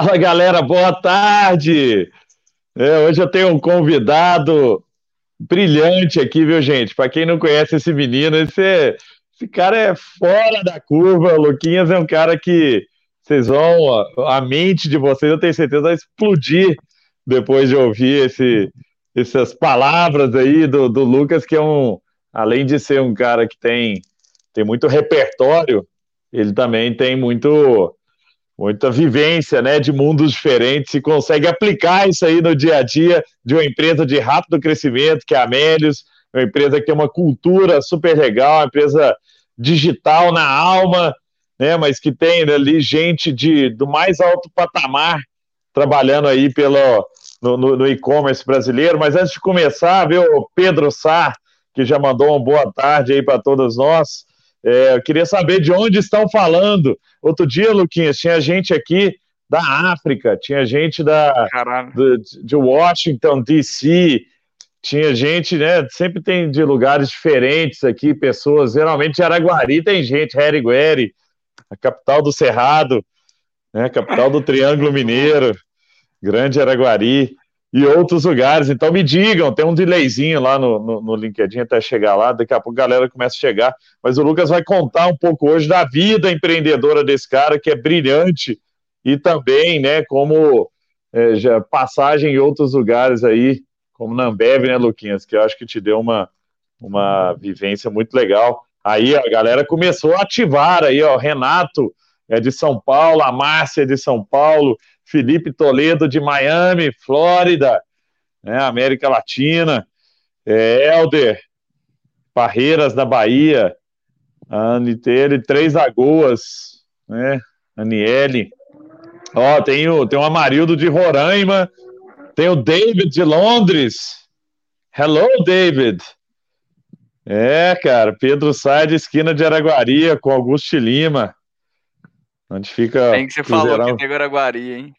Fala galera, boa tarde! É, hoje eu tenho um convidado brilhante aqui, viu, gente? Para quem não conhece esse menino, esse, esse cara é fora da curva. O Luquinhas é um cara que vocês vão, a mente de vocês, eu tenho certeza, vai explodir depois de ouvir esse, essas palavras aí do, do Lucas, que é um, além de ser um cara que tem, tem muito repertório, ele também tem muito muita vivência, né, de mundos diferentes e consegue aplicar isso aí no dia a dia de uma empresa de rápido crescimento, que é a Amélios, uma empresa que tem uma cultura super legal, uma empresa digital na alma, né, mas que tem ali gente de, do mais alto patamar trabalhando aí pelo, no, no, no e-commerce brasileiro. Mas antes de começar, viu, Pedro Sá, que já mandou uma boa tarde aí para todos nós, é, eu queria saber de onde estão falando. Outro dia, Luquinhas, tinha gente aqui da África, tinha gente da, do, de Washington, D.C., tinha gente, né? Sempre tem de lugares diferentes aqui, pessoas. Geralmente de Araguari tem gente, Herigueri, a capital do Cerrado, né? Capital do Triângulo Mineiro, Grande Araguari e outros lugares. Então me digam, tem um delayzinho lá no, no, no, LinkedIn até chegar lá, daqui a pouco a galera começa a chegar. Mas o Lucas vai contar um pouco hoje da vida empreendedora desse cara, que é brilhante, e também, né, como é, já, passagem em outros lugares aí, como na Ambev, né, Luquinhas, que eu acho que te deu uma, uma vivência muito legal. Aí a galera começou a ativar aí, ó, Renato é de São Paulo, a Márcia é de São Paulo, Felipe Toledo de Miami, Flórida, né, América Latina, é, Helder Barreiras da Bahia, Aniele Três Lagoas, né, Aniele, ó, tem o, tem o Amarildo de Roraima, tem o David de Londres, hello David, é, cara, Pedro sai de esquina de Araguaria com Augusto Lima, onde fica. Tem que você falou que tem Araguari, hein?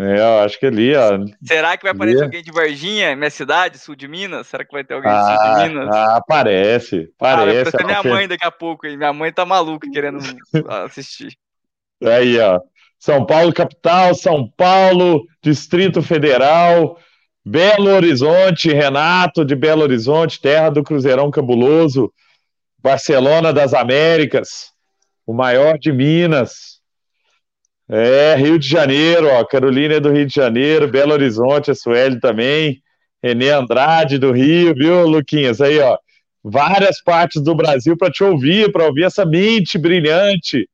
É, eu acho que ali, ó. Será que vai aparecer ali... alguém de Varginha, minha cidade, sul de Minas? Será que vai ter alguém ah, sul de ah, Minas? Ah, aparece, parece. Ah, minha mãe daqui a pouco, hein? Minha mãe tá maluca querendo assistir. Aí, ó. São Paulo, capital, São Paulo, Distrito Federal, Belo Horizonte, Renato de Belo Horizonte, terra do Cruzeirão Cabuloso, Barcelona das Américas, o maior de Minas, é, Rio de Janeiro, ó, Carolina é do Rio de Janeiro, Belo Horizonte, a Sueli também, Renê Andrade do Rio, viu, Luquinhas? Aí, ó, várias partes do Brasil para te ouvir, para ouvir essa mente brilhante,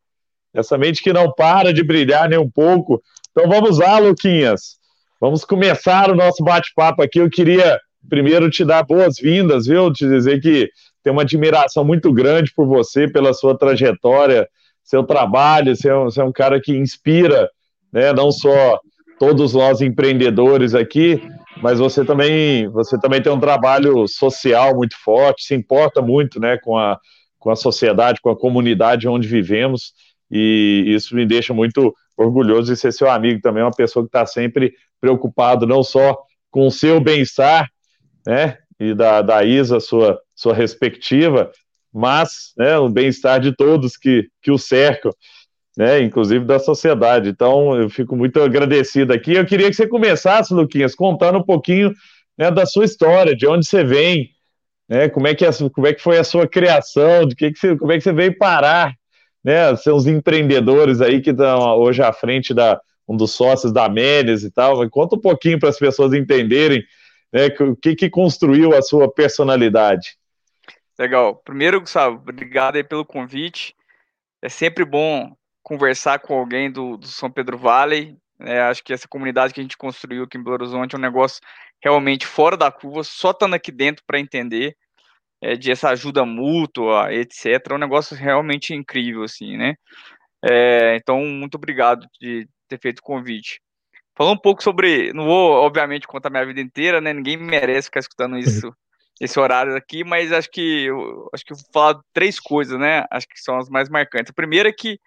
essa mente que não para de brilhar nem um pouco. Então vamos lá, Luquinhas. Vamos começar o nosso bate-papo aqui. Eu queria primeiro te dar boas-vindas, viu? Te dizer que tenho uma admiração muito grande por você, pela sua trajetória seu trabalho, você é um, você é um cara que inspira, né, não só todos nós empreendedores aqui, mas você também, você também tem um trabalho social muito forte, se importa muito, né, com a, com a sociedade, com a comunidade onde vivemos, e isso me deixa muito orgulhoso de ser seu amigo também, uma pessoa que está sempre preocupado não só com o seu bem-estar, né, e da, da Isa, sua, sua respectiva, mas né, o bem-estar de todos que, que o cercam, né, inclusive da sociedade. Então, eu fico muito agradecido aqui. Eu queria que você começasse, Luquinhas, contando um pouquinho né, da sua história, de onde você vem, né, como, é que é, como é que foi a sua criação, de que que você, como é que você veio parar, né, ser uns empreendedores aí que estão hoje à frente da um dos sócios da Médias e tal. Conta um pouquinho para as pessoas entenderem né, o que, que construiu a sua personalidade. Legal. Primeiro, Gustavo, obrigado aí pelo convite. É sempre bom conversar com alguém do, do São Pedro Valley. É, acho que essa comunidade que a gente construiu aqui em Belo Horizonte é um negócio realmente fora da curva, só estando aqui dentro para entender é, de essa ajuda mútua, etc. É um negócio realmente incrível, assim, né? É, então, muito obrigado de ter feito o convite. Falando um pouco sobre, não vou, obviamente, contar minha vida inteira, né? Ninguém merece ficar escutando isso esse horário aqui, mas acho que eu, acho que eu vou falar três coisas, né? Acho que são as mais marcantes. A primeira é que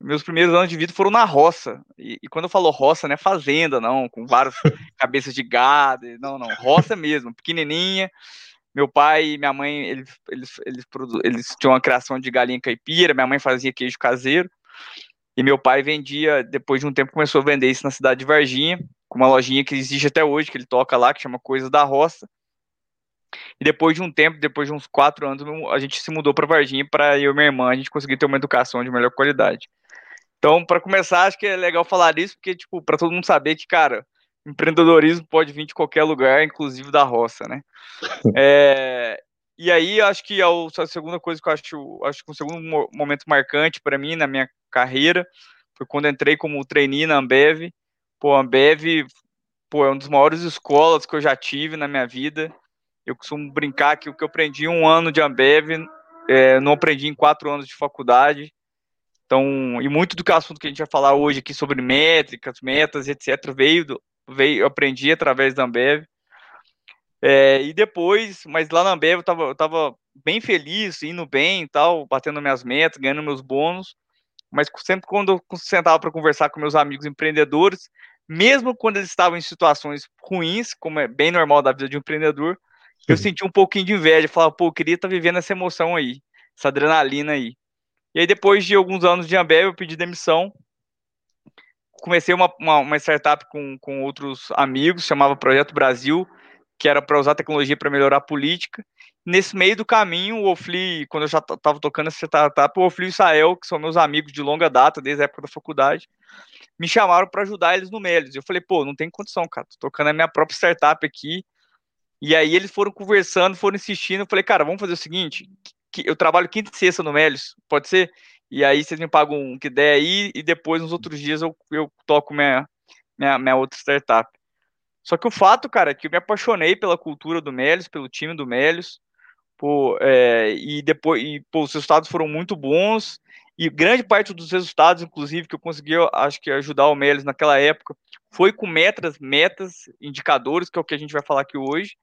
meus primeiros anos de vida foram na roça. E, e quando eu falo roça, não é fazenda, não, com várias cabeças de gado, não, não, roça mesmo, pequenininha. Meu pai e minha mãe, eles, eles, eles, eles tinham uma criação de galinha caipira, minha mãe fazia queijo caseiro. E meu pai vendia, depois de um tempo, começou a vender isso na cidade de Varginha, com uma lojinha que existe até hoje, que ele toca lá, que chama Coisas da Roça. E depois de um tempo, depois de uns quatro anos, a gente se mudou para Varginha para eu e minha irmã a gente conseguir ter uma educação de melhor qualidade. Então, para começar, acho que é legal falar isso, porque, tipo, para todo mundo saber que, cara, empreendedorismo pode vir de qualquer lugar, inclusive da roça, né? É, e aí, acho que a, a segunda coisa que eu acho, acho que um segundo momento marcante para mim na minha carreira foi quando entrei como trainee na Ambev. Pô, a Ambev pô, é uma das maiores escolas que eu já tive na minha vida. Eu costumo brincar que o que eu aprendi em um ano de Ambev, é, não aprendi em quatro anos de faculdade. Então, e muito do que assunto que a gente vai falar hoje aqui sobre métricas, metas, etc., veio, do, veio eu aprendi através da Ambev. É, e depois, mas lá na Ambev eu tava, eu tava bem feliz, indo bem e tal, batendo minhas metas, ganhando meus bônus. Mas sempre quando eu sentava para conversar com meus amigos empreendedores, mesmo quando eles estavam em situações ruins, como é bem normal da vida de um empreendedor, eu senti um pouquinho de inveja. Falava, pô, eu queria estar tá vivendo essa emoção aí, essa adrenalina aí. E aí, depois de alguns anos de Ambev, eu pedi demissão. Comecei uma, uma, uma startup com, com outros amigos, chamava Projeto Brasil, que era para usar tecnologia para melhorar a política. Nesse meio do caminho, o Ofli, quando eu já estava tocando essa startup, o Ofli e o Israel, que são meus amigos de longa data, desde a época da faculdade, me chamaram para ajudar eles no Melios. Eu falei, pô, não tem condição, cara, tô tocando a minha própria startup aqui. E aí eles foram conversando, foram insistindo. Eu falei, cara, vamos fazer o seguinte: eu trabalho quinta e sexta no Melios, pode ser? E aí vocês me pagam um que der aí, e depois nos outros dias eu, eu toco minha, minha, minha outra startup. Só que o fato, cara, é que eu me apaixonei pela cultura do Melios, pelo time do Melios, pô, é, e depois, e, pô, os resultados foram muito bons, e grande parte dos resultados, inclusive, que eu consegui, acho que ajudar o Melios naquela época, foi com metas, metas, indicadores, que é o que a gente vai falar aqui hoje.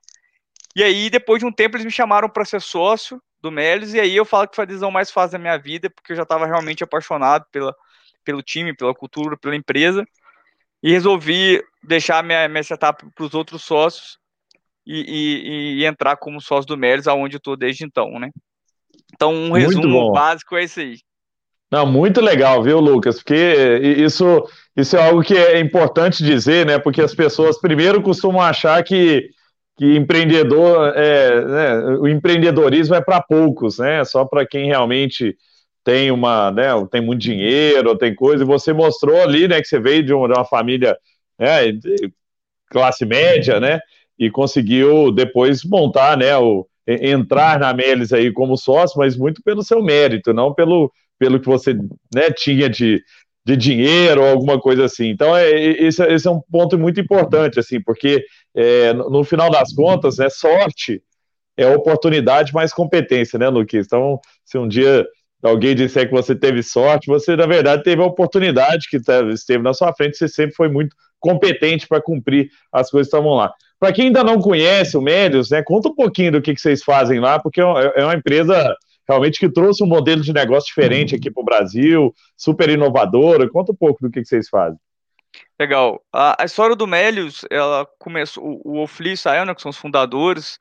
E aí, depois de um tempo, eles me chamaram para ser sócio, do Melis, e aí eu falo que foi a decisão mais fácil da minha vida, porque eu já estava realmente apaixonado pela, pelo time, pela cultura, pela empresa, e resolvi deixar minha, minha setup para os outros sócios e, e, e, entrar como sócio do Melis, aonde eu estou desde então, né? Então, um resumo básico é esse aí. Não, muito legal, viu, Lucas? Porque isso, isso é algo que é importante dizer, né? Porque as pessoas primeiro costumam achar que que empreendedor é, né, o empreendedorismo é para poucos, né? Só para quem realmente tem uma, né, tem muito dinheiro, tem coisa. E você mostrou ali, né, que você veio de uma, de uma família né, de classe média, né? E conseguiu depois montar, né, o, entrar na Melis aí como sócio, mas muito pelo seu mérito, não pelo, pelo que você né, tinha de, de dinheiro ou alguma coisa assim. Então, é, esse, esse é um ponto muito importante, assim, porque é, no, final das contas, né, sorte é oportunidade mais competência, né, Luquinhas? Então, se um dia alguém disser que você teve sorte, você, na verdade, teve a oportunidade que esteve na sua frente, você sempre foi muito competente para cumprir as coisas que estavam lá. Para quem ainda não conhece o Médios, né, conta um pouquinho do que, que vocês fazem lá, porque é, é uma empresa realmente que trouxe um modelo de negócio diferente aqui para o Brasil, super inovadora. Conta um pouco do que, que vocês fazem. Legal. A, a, história do Melius, ela começou, o, o Ofli e o Israel, né, que são os fundadores,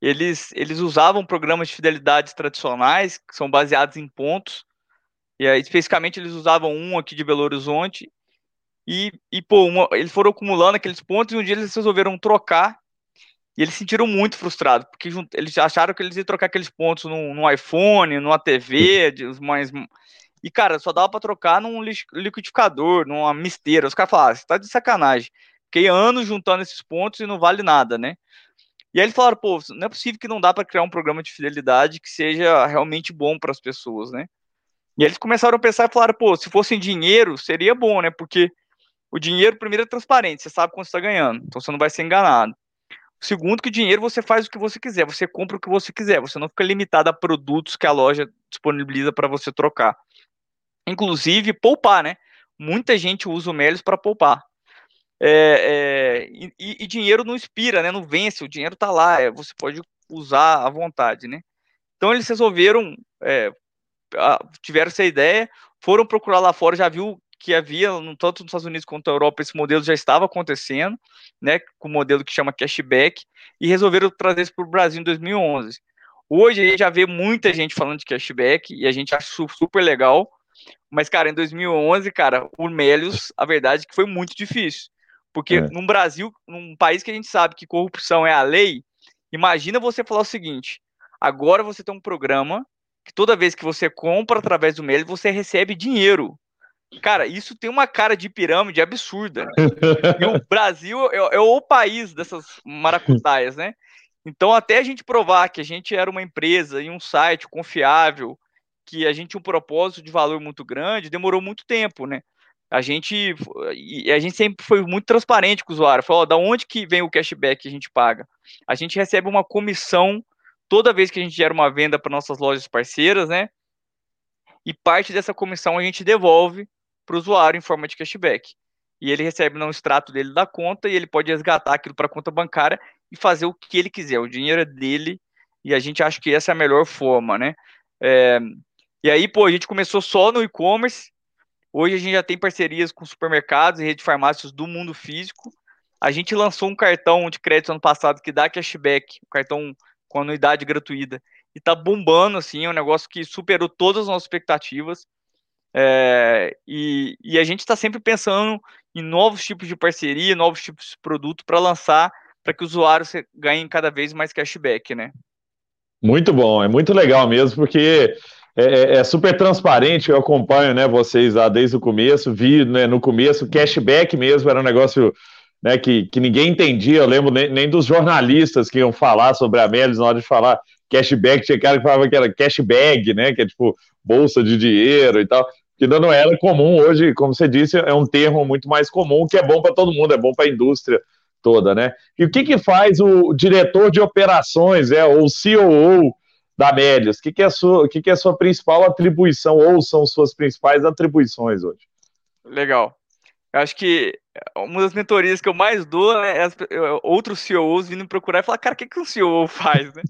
eles, eles usavam programas de fidelidade tradicionais, que são baseados em pontos, e aí, especificamente eles usavam um aqui de Belo Horizonte, e, e pô, uma, eles foram acumulando aqueles pontos, e um dia eles resolveram trocar e eles se sentiram muito frustrados, porque eles acharam que eles iam trocar aqueles pontos no, no iPhone, numa TV, mais. E, cara, só dava para trocar num liquidificador, numa misteira. Os caras falaram, ah, você tá de sacanagem. Fiquei anos juntando esses pontos e não vale nada, né? E aí eles falaram, pô, não é possível que não dá para criar um programa de fidelidade que seja realmente bom para as pessoas, né? E eles começaram a pensar e falaram, pô, se fosse dinheiro, seria bom, né? Porque o dinheiro, primeiro, é transparente, você sabe quanto está ganhando, então você não vai ser enganado. Segundo, que dinheiro você faz o que você quiser, você compra o que você quiser, você não fica limitado a produtos que a loja disponibiliza para você trocar. Inclusive, poupar, né? Muita gente usa o Melios para poupar. É, é, e, e, dinheiro não expira, né? Não vence, o dinheiro está lá, é, você pode usar à vontade, né? Então eles resolveram, é, tiveram essa ideia, foram procurar lá fora, já viu que havia, tanto nos Estados Unidos quanto na Europa, esse modelo já estava acontecendo, né, com o modelo que chama cashback, e resolveram trazer isso para o Brasil em 2011. Hoje a gente já vê muita gente falando de cashback, e a gente acha super legal, Mas, cara, em 2011, cara, o Melios, a verdade é que foi muito difícil. Porque é. num Brasil, num país que a gente sabe que corrupção é a lei, imagina você falar o seguinte: agora você tem um programa que toda vez que você compra através do Melios, você recebe dinheiro. Cara, isso tem uma cara de pirâmide absurda. e o Brasil é, é o país dessas maracutaias, né? Então, até a gente provar que a gente era uma empresa e um site confiável, que a gente tinha um propósito de valor muito grande, demorou muito tempo, né? A gente, a gente sempre foi muito transparente com o usuário. Falou, da onde que vem o cashback que a gente paga? A gente recebe uma comissão toda vez que a gente gera uma venda para nossas lojas parceiras, né? E parte dessa comissão a gente devolve para o usuário em forma de cashback. E ele recebe no extrato dele da conta e ele pode resgatar aquilo para a conta bancária e fazer o que ele quiser. O dinheiro é dele e a gente acha que essa é a melhor forma, né? É, e aí, pô, a gente começou só no e-commerce. Hoje a gente já tem parcerias com supermercados e redes de farmácias do mundo físico. A gente lançou um cartão de crédito ano passado que dá cashback, um cartão com anuidade gratuita. E tá bombando, assim, é um negócio que superou todas as nossas expectativas. É, e, e, a gente está sempre pensando em novos tipos de parceria, novos tipos de produto para lançar, para que o usuário ganhe cada vez mais cashback, né? Muito bom, é muito legal mesmo, porque é, é, é super transparente, eu acompanho né, vocês lá desde o começo, vi né, no começo, cashback mesmo era um negócio né, que, que ninguém entendia, eu lembro nem, nem dos jornalistas que iam falar sobre a Melis na hora de falar cashback, tinha cara que falava que era cashbag, né, que é tipo bolsa de dinheiro e tal, que não era comum hoje, como você disse, é um termo muito mais comum, que é bom para todo mundo, é bom para a indústria toda, né? E o que que faz o diretor de operações, é, ou COO da Médias? O que que é sua, que que é sua principal atribuição, ou são suas principais atribuições hoje? Legal. Eu acho que uma das mentorias que eu mais dou né, é as, outros CEOs vindo procurar e falar, cara, o que, que um CEO faz, né?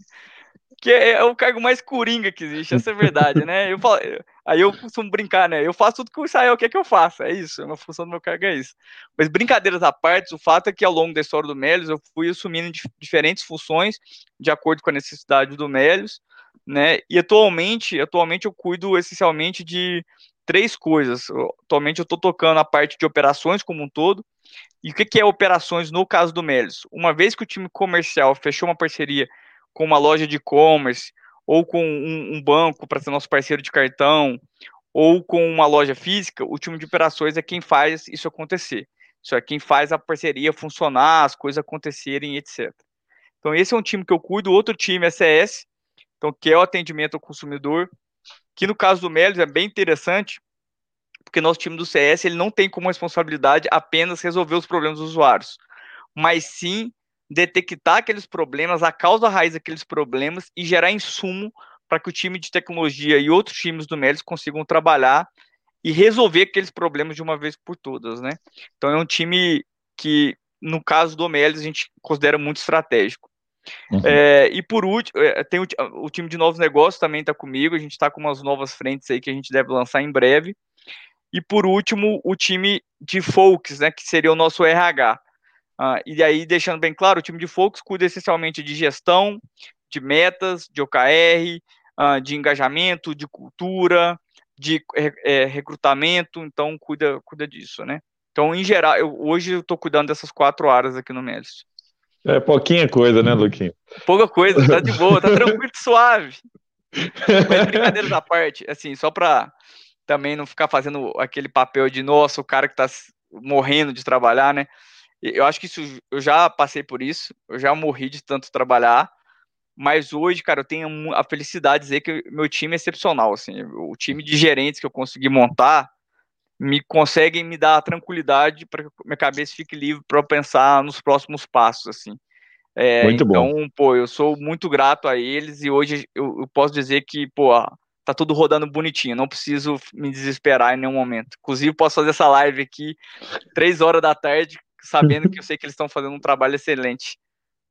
Que é, é, o cargo mais coringa que existe, essa é a verdade, né? Eu falo, aí eu costumo brincar, né? Eu faço tudo que o Israel quer que eu faça, é isso, uma função do meu cargo é isso. Mas brincadeiras à parte, o fato é que ao longo da história do Melios eu fui assumindo diferentes funções de acordo com a necessidade do Melios, né? E atualmente, atualmente eu cuido essencialmente de três coisas. Atualmente eu estou tocando a parte de operações como um todo. E o que, que é operações no caso do Melios? Uma vez que o time comercial fechou uma parceria com uma loja de e-commerce, ou com um, um banco para ser nosso parceiro de cartão, ou com uma loja física, o time de operações é quem faz isso acontecer. Isso é quem faz a parceria funcionar, as coisas acontecerem, etc. Então, esse é um time que eu cuido. Outro time é CS, então, que é o atendimento ao consumidor, que no caso do Melis é bem interessante, porque nosso time do CS ele não tem como responsabilidade apenas resolver os problemas dos usuários, mas sim detectar aqueles problemas, a causa raiz daqueles problemas e gerar insumo para que o time de tecnologia e outros times do Melis consigam trabalhar e resolver aqueles problemas de uma vez por todas, né? Então é um time que, no caso do Melis, a gente considera muito estratégico. Uhum. É, e por último, é, tem o, o, time de novos negócios também está comigo, a gente está com umas novas frentes aí que a gente deve lançar em breve. E por último, o time de Folks, né, que seria o nosso RH. Uh, e aí, deixando bem claro, o time de Focus cuida essencialmente de gestão, de metas, de OKR, ah, de engajamento, de cultura, de é, recrutamento, então cuida, cuida disso, né? Então, em geral, eu, hoje eu estou cuidando dessas quatro áreas aqui no Melis. É pouquinha coisa, né, Luquinho? Pouca coisa, tá de boa, tá tranquilo, suave. Mas brincadeiras à parte, assim, só para também não ficar fazendo aquele papel de, nossa, o cara que tá morrendo de trabalhar, né? Eu acho que isso, eu já passei por isso, eu já morri de tanto trabalhar, mas hoje, cara, eu tenho a felicidade de dizer que meu time é excepcional, assim, o time de gerentes que eu consegui montar me conseguem me dar a tranquilidade para que minha cabeça fique livre para pensar nos próximos passos, assim. É, muito então, bom. pô, eu sou muito grato a eles e hoje eu, eu posso dizer que, pô, tá tudo rodando bonitinho, não preciso me desesperar em nenhum momento. Inclusive, posso fazer essa live aqui três horas da tarde sabendo que eu sei que eles estão fazendo um trabalho excelente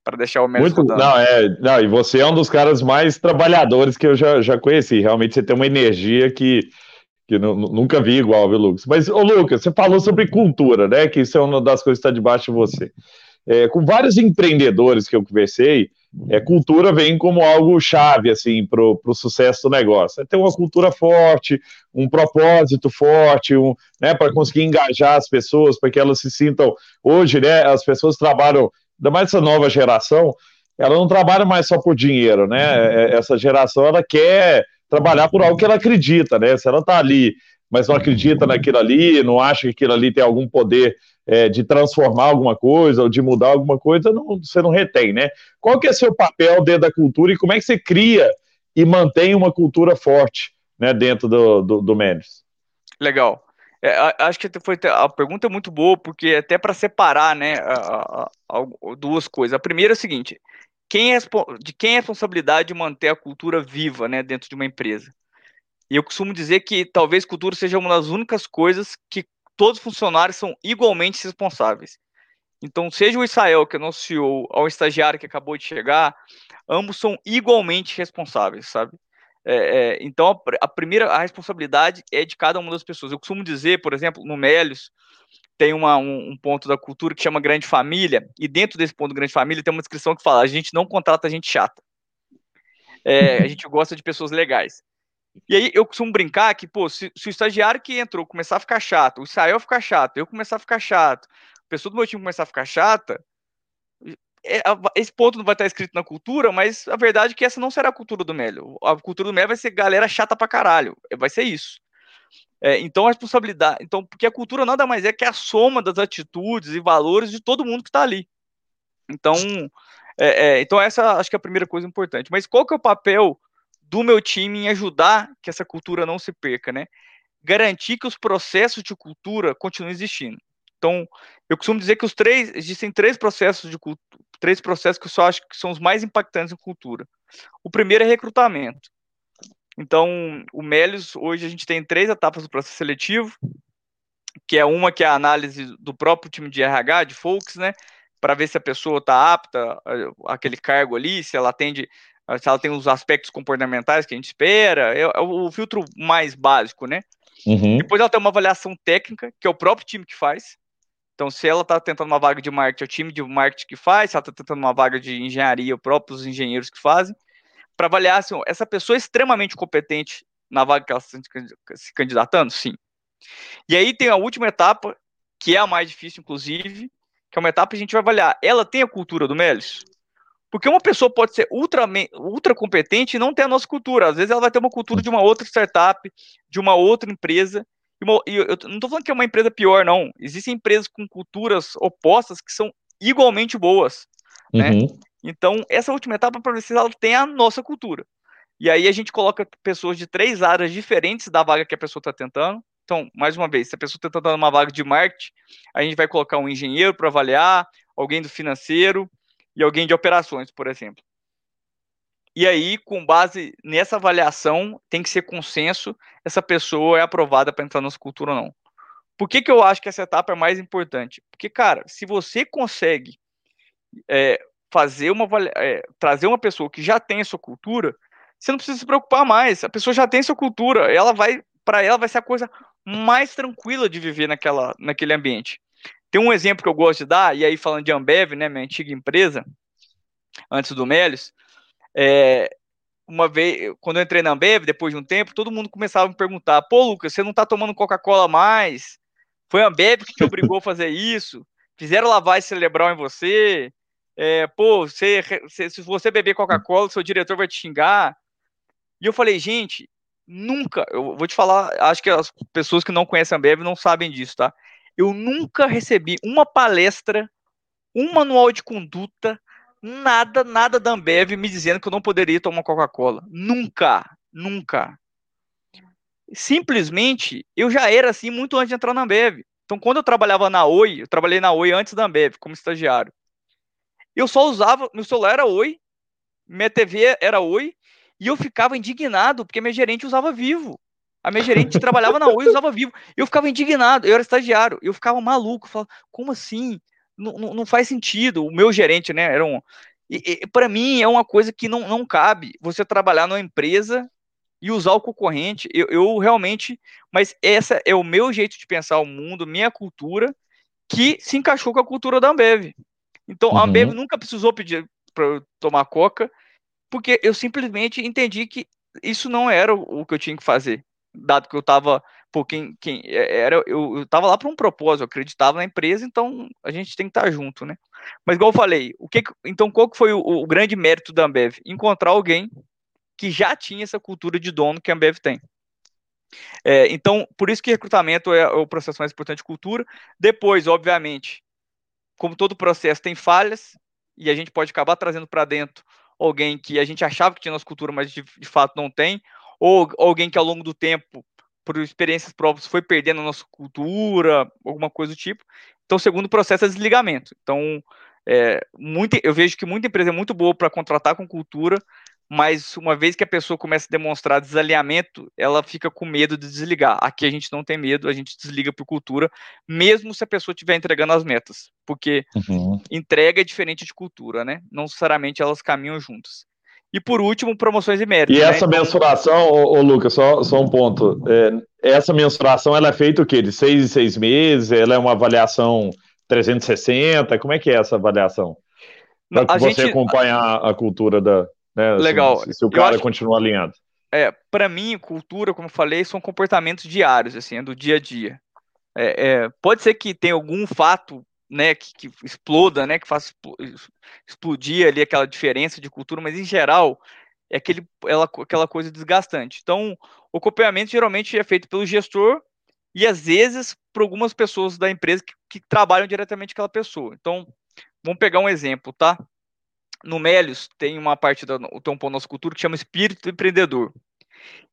para deixar o Messi Muito, Não, é, não, e você é um dos caras mais trabalhadores que eu já, já conheci. Realmente você tem uma energia que, que nunca vi igual, viu, Lucas? Mas, ô Lucas, você falou sobre cultura, né? Que isso é uma das coisas que está debaixo de você. É, com vários empreendedores que eu conversei, é, cultura vem como algo chave assim para o sucesso do negócio. É ter uma cultura forte, um propósito forte, um, né, para conseguir engajar as pessoas, para que elas se sintam. Hoje, né, as pessoas trabalham, ainda mais essa nova geração, ela não trabalha mais só por dinheiro, né? É, essa geração ela quer trabalhar por algo que ela acredita, né? Se ela está ali, mas não acredita naquilo ali, não acha que aquilo ali tem algum poder é, de transformar alguma coisa ou de mudar alguma coisa, não, você não retém, né? Qual que é seu papel dentro da cultura e como é que você cria e mantém uma cultura forte né, dentro do, do, do Mendes? Legal. É, acho que foi a pergunta é muito boa, porque até para separar né, a, a, a, duas coisas. A primeira é o seguinte: quem é, de quem é a responsabilidade de manter a cultura viva né, dentro de uma empresa? E eu costumo dizer que talvez cultura seja uma das únicas coisas que todos os funcionários são igualmente responsáveis. Então, seja o Israel, que anunciou, ao estagiário que acabou de chegar, ambos são igualmente responsáveis, sabe? É, é, então, a, primeira a responsabilidade é de cada uma das pessoas. Eu costumo dizer, por exemplo, no Melios, tem uma, um, um, ponto da cultura que chama Grande Família, e dentro desse ponto Grande Família tem uma descrição que fala: a gente não contrata gente chata. É, a gente gosta de pessoas legais. E aí eu costumo brincar que, pô, se, se, o estagiário que entrou começar a ficar chato, o Israel ficar chato, eu começar a ficar chato, a pessoa do meu time começar a ficar chata, é, esse ponto não vai estar escrito na cultura, mas a verdade é que essa não será a cultura do Melo. A cultura do Melo vai ser galera chata pra caralho. É, vai ser isso. É, então a responsabilidade. Então, porque a cultura nada mais é que a soma das atitudes e valores de todo mundo que está ali. Então, é, é, então essa acho que é a primeira coisa importante. Mas qual que é o papel do meu time em ajudar que essa cultura não se perca, né? Garantir que os processos de cultura continuem existindo. Então, eu costumo dizer que os três existem três processos de cultura, três processos que eu só acho que são os mais impactantes em cultura. O primeiro é recrutamento. Então, o Melios, hoje a gente tem três etapas do processo seletivo, que é uma que é a análise do próprio time de RH, de folks, né, para ver se a pessoa está apta àquele cargo ali, se ela atende se ela tem os aspectos comportamentais que a gente espera, é, é o filtro mais básico, né? Uhum. Depois ela tem uma avaliação técnica, que é o próprio time que faz. Então, se ela está tentando uma vaga de marketing, é o time de marketing que faz, se ela está tentando uma vaga de engenharia, os próprios engenheiros que fazem, para avaliar se assim, essa pessoa é extremamente competente na vaga que ela está se candidatando, sim. E aí tem a última etapa, que é a mais difícil, inclusive, que é uma etapa que a gente vai avaliar. Ela tem a cultura do Melis? Porque uma pessoa pode ser ultra, ultra competente e não ter a nossa cultura. Às vezes ela vai ter uma cultura de uma outra startup, de uma outra empresa. E, uma, e eu não estou falando que é uma empresa pior, não. Existem empresas com culturas opostas que são igualmente boas. Né? Uhum. Então, essa última etapa para se ela tem a nossa cultura. E aí a gente coloca pessoas de três áreas diferentes da vaga que a pessoa está tentando. Então, mais uma vez, se a pessoa está tentando uma vaga de marketing, a gente vai colocar um engenheiro para avaliar, alguém do financeiro, e alguém de operações, por exemplo. E aí, com base nessa avaliação, tem que ser consenso, essa pessoa é aprovada para entrar na nossa cultura ou não. Por que, que eu acho que essa etapa é mais importante? Porque, cara, se você consegue é, fazer uma é, trazer uma pessoa que já tem a sua cultura, você não precisa se preocupar mais. A pessoa já tem sua cultura, ela vai para ela vai ser a coisa mais tranquila de viver naquela, naquele ambiente. Tem um exemplo que eu gosto de dar, e aí falando de Ambev, né, minha antiga empresa, antes do Melis, é, uma vez, quando eu entrei na Ambev, depois de um tempo, todo mundo começava a me perguntar: pô, Lucas, você não tá tomando Coca-Cola mais? Foi a Ambev que te obrigou a fazer isso? Fizeram lavar esse cerebral em você? É, pô, você, se você beber Coca-Cola, seu diretor vai te xingar. E eu falei, gente, nunca, eu vou te falar, acho que as pessoas que não conhecem a Ambev não sabem disso, tá? Eu nunca recebi uma palestra, um manual de conduta, nada, nada da Ambev me dizendo que eu não poderia tomar Coca-Cola. Nunca, nunca. Simplesmente, eu já era assim muito antes de entrar na Ambev. Então, quando eu trabalhava na Oi, eu trabalhei na Oi antes da Ambev, como estagiário. Eu só usava, meu celular era Oi, minha TV era Oi, e eu ficava indignado porque minha gerente usava Vivo. A minha gerente trabalhava na Oi e usava vivo. Eu ficava indignado, eu era estagiário, eu ficava maluco, falava, como assim? Não, não, não faz sentido. O meu gerente, né, era um. Para mim é uma coisa que não, não cabe você trabalhar numa empresa e usar o concorrente. Eu, eu realmente. Mas essa é o meu jeito de pensar o mundo, minha cultura, que se encaixou com a cultura da Ambev. Então, uhum. a Ambev nunca precisou pedir eu tomar coca, porque eu simplesmente entendi que isso não era o que eu tinha que fazer, dado que eu estava pô, quem, quem é, era, eu, eu tava lá para um propósito, eu acreditava na empresa, então a gente tem que estar tá junto, né? Mas igual eu falei, o que, então qual que foi o, o grande mérito da Ambev? Encontrar alguém que já tinha essa cultura de dono que a Ambev tem. É, então, por isso que recrutamento é o processo mais importante de cultura. Depois, obviamente, como todo processo tem falhas, e a gente pode acabar trazendo para dentro alguém que a gente achava que tinha nossa cultura, mas de, de fato não tem, ou alguém que ao longo do tempo por experiências próprias, foi perdendo a nossa cultura, alguma coisa do tipo. Então, o segundo processo é desligamento. Então, é, muito, eu vejo que muita empresa é muito boa para contratar com cultura, mas uma vez que a pessoa começa a demonstrar desalinhamento, ela fica com medo de desligar. Aqui a gente não tem medo, a gente desliga por cultura, mesmo se a pessoa estiver entregando as metas, porque uhum. entrega é diferente de cultura, né? Não necessariamente elas caminham juntas. E por último, promoções e méritos. E né? essa mensuração, ô, ô, Lucas, só, só um ponto. É, essa mensuração ela é feita o quê? De seis em seis meses? Ela é uma avaliação 360? Como é que é essa avaliação? Para que você gente... acompanhar a cultura da. Né, Legal. Se, se o cara acho... continua alinhado. É, para mim, cultura, como eu falei, são comportamentos diários, assim, é do dia a dia. É, é, pode ser que tenha algum fato né, que, que, exploda, né, que faça explodir ali aquela diferença de cultura, mas em geral é aquele, ela, aquela coisa desgastante. Então, o acompanhamento geralmente é feito pelo gestor e às vezes por algumas pessoas da empresa que, que trabalham diretamente com aquela pessoa. Então, vamos pegar um exemplo, tá? No Melios tem uma parte da tem um nossa cultura que chama espírito empreendedor.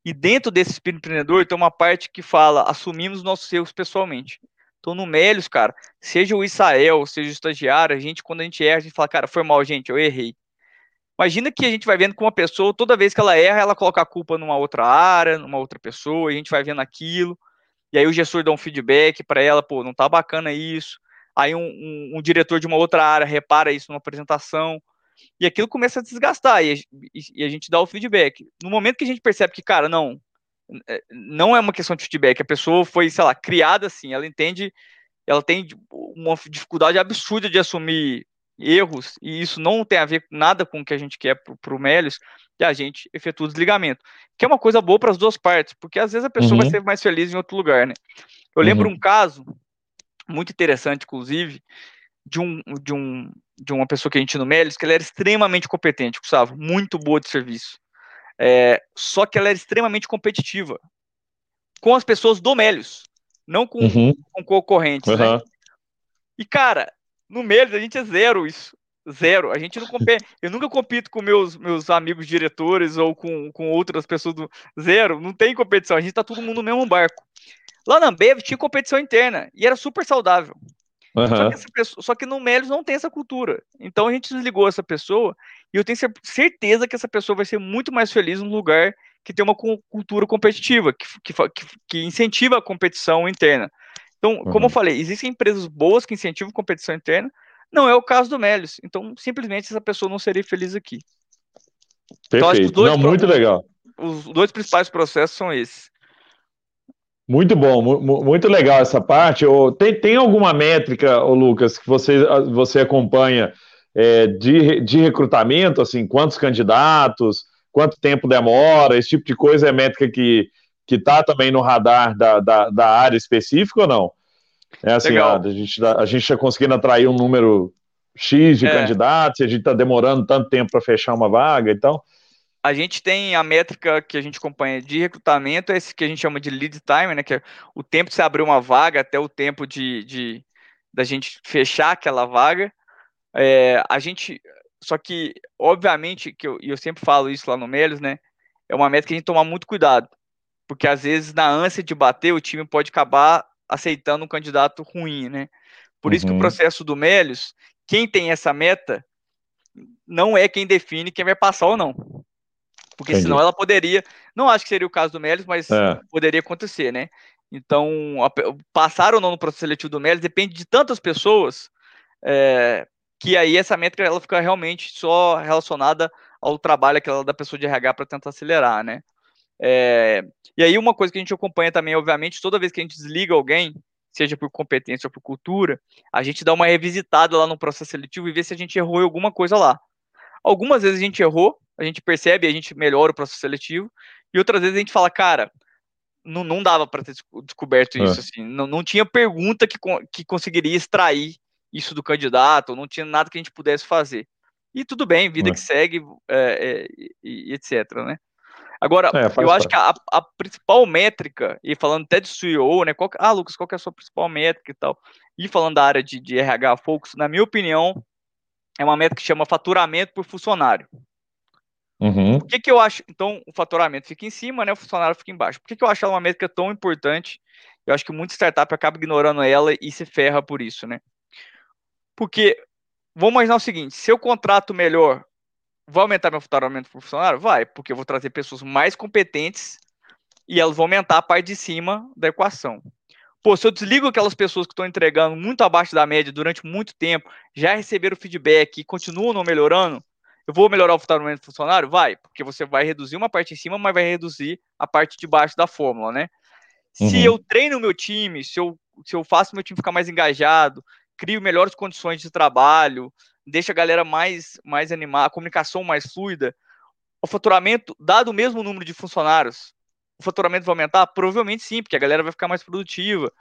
E dentro desse espírito empreendedor tem uma parte que fala assumimos nossos erros pessoalmente. Então, no Melios, cara, seja o Israel, seja o estagiário, a gente, quando a gente erra, a gente fala, cara, foi mal, gente, eu errei. Imagina que a gente vai vendo com uma pessoa, toda vez que ela erra, ela coloca a culpa numa outra área, numa outra pessoa, a gente vai vendo aquilo, e aí o gestor dá um feedback para ela, pô, não tá bacana isso. Aí um, um, um, diretor de uma outra área repara isso numa apresentação, e aquilo começa a desgastar, e a, e a gente dá o feedback. No momento que a gente percebe que, cara, não, não é uma questão de feedback, a pessoa foi, sei lá, criada assim, ela entende, ela tem uma dificuldade absurda de assumir erros, e isso não tem a ver nada com o que a gente quer para o Melios, e a gente efetua o desligamento. Que é uma coisa boa para as duas partes, porque às vezes a pessoa uhum. vai ser mais feliz em outro lugar, né? Eu uhum. lembro um caso, muito interessante, inclusive, de um, de um de uma pessoa que a gente no Melios, que ela era extremamente competente, Gustavo, muito boa de serviço. É, só que ela era extremamente competitiva com as pessoas do Melios, não com, uhum. com concorrentes. Uhum. Né? E, cara, no Melios a gente é zero isso. Zero. A gente não compete. Eu nunca compito com meus, meus amigos diretores ou com, com outras pessoas do. Zero. Não tem competição. A gente tá todo mundo no mesmo barco. Lá na Ambev tinha competição interna e era super saudável. Uhum. Só, que pessoa, só, que no Melios não tem essa cultura. Então a gente desligou essa pessoa e eu tenho certeza que essa pessoa vai ser muito mais feliz num lugar que tem uma cultura competitiva, que, que, que incentiva a competição interna. Então, uhum. como eu falei, existem empresas boas que incentivam a competição interna, não é o caso do Melios. Então, simplesmente essa pessoa não seria feliz aqui. Então, Perfeito. Então, não, muito legal. Os dois principais processos são esses. Muito bom, muito legal essa parte. Tem, tem alguma métrica, Lucas, que você, você acompanha é, de, de recrutamento, assim, quantos candidatos, quanto tempo demora, esse tipo de coisa é métrica que está também no radar da, da, da, área específica ou não? É assim, a, a, gente, a gente está conseguindo atrair um número X de é. candidatos, a gente está demorando tanto tempo para fechar uma vaga, então a gente tem a métrica que a gente acompanha de recrutamento, esse que a gente chama de lead time, né, que é o tempo de se abrir uma vaga até o tempo de, de da gente fechar aquela vaga. É, a gente, só que, obviamente, que eu, eu sempre falo isso lá no Melos, né, é uma métrica que a gente toma muito cuidado, porque às vezes na ânsia de bater, o time pode acabar aceitando um candidato ruim, né. Por uhum. isso que o uhum. processo do Melos, quem tem essa meta, não é quem define quem vai passar ou não. Porque Entendi. senão ela poderia. Não acho que seria o caso do Melis, mas é. poderia acontecer, né? Então, a, passar ou não no processo seletivo do Melis depende de tantas pessoas é, que aí essa métrica ela fica realmente só relacionada ao trabalho aquela da pessoa de RH para tentar acelerar, né? É, e aí uma coisa que a gente acompanha também, obviamente, toda vez que a gente desliga alguém, seja por competência ou por cultura, a gente dá uma revisitada lá no processo seletivo e vê se a gente errou em alguma coisa lá. Algumas vezes a gente errou, a gente percebe, a gente melhora o processo seletivo, e outras vezes a gente fala, cara, não, não dava para ter descoberto isso, é. assim, não, não tinha pergunta que, que conseguiria extrair isso do candidato, não tinha nada que a gente pudesse fazer. E tudo bem, vida é. que segue, é, é e, etc, né? Agora, é, eu acho que a, a, principal métrica, e falando até de CEO, né? Qual, ah, Lucas, qual que é a sua principal métrica e tal? E falando da área de, de RH Focus, na minha opinião, é uma métrica que chama faturamento por funcionário. Uhum. Por que, que eu acho. Então, o faturamento fica em cima, né? O funcionário fica embaixo. Por que, que eu acho ela uma métrica tão importante? Eu acho que muita startup acaba ignorando ela e se ferra por isso, né? Porque, vamos imaginar o seguinte: se eu contrato melhor, vai aumentar meu faturamento por funcionário? Vai, porque eu vou trazer pessoas mais competentes e elas vão aumentar a parte de cima da equação. Pô, se eu desligo aquelas pessoas que estão entregando muito abaixo da média durante muito tempo, já receberam feedback e continuam não melhorando, eu vou melhorar o faturamento do funcionário? Vai, porque você vai reduzir uma parte em cima, mas vai reduzir a parte de baixo da fórmula, né? Uhum. Se eu treino o meu time, se eu, se eu faço meu time ficar mais engajado, crio melhores condições de trabalho, deixa a galera mais, mais animada, a comunicação mais fluida, o faturamento, dado o mesmo número de funcionários, o faturamento vai aumentar? Provavelmente sim, porque a galera vai ficar mais produtiva.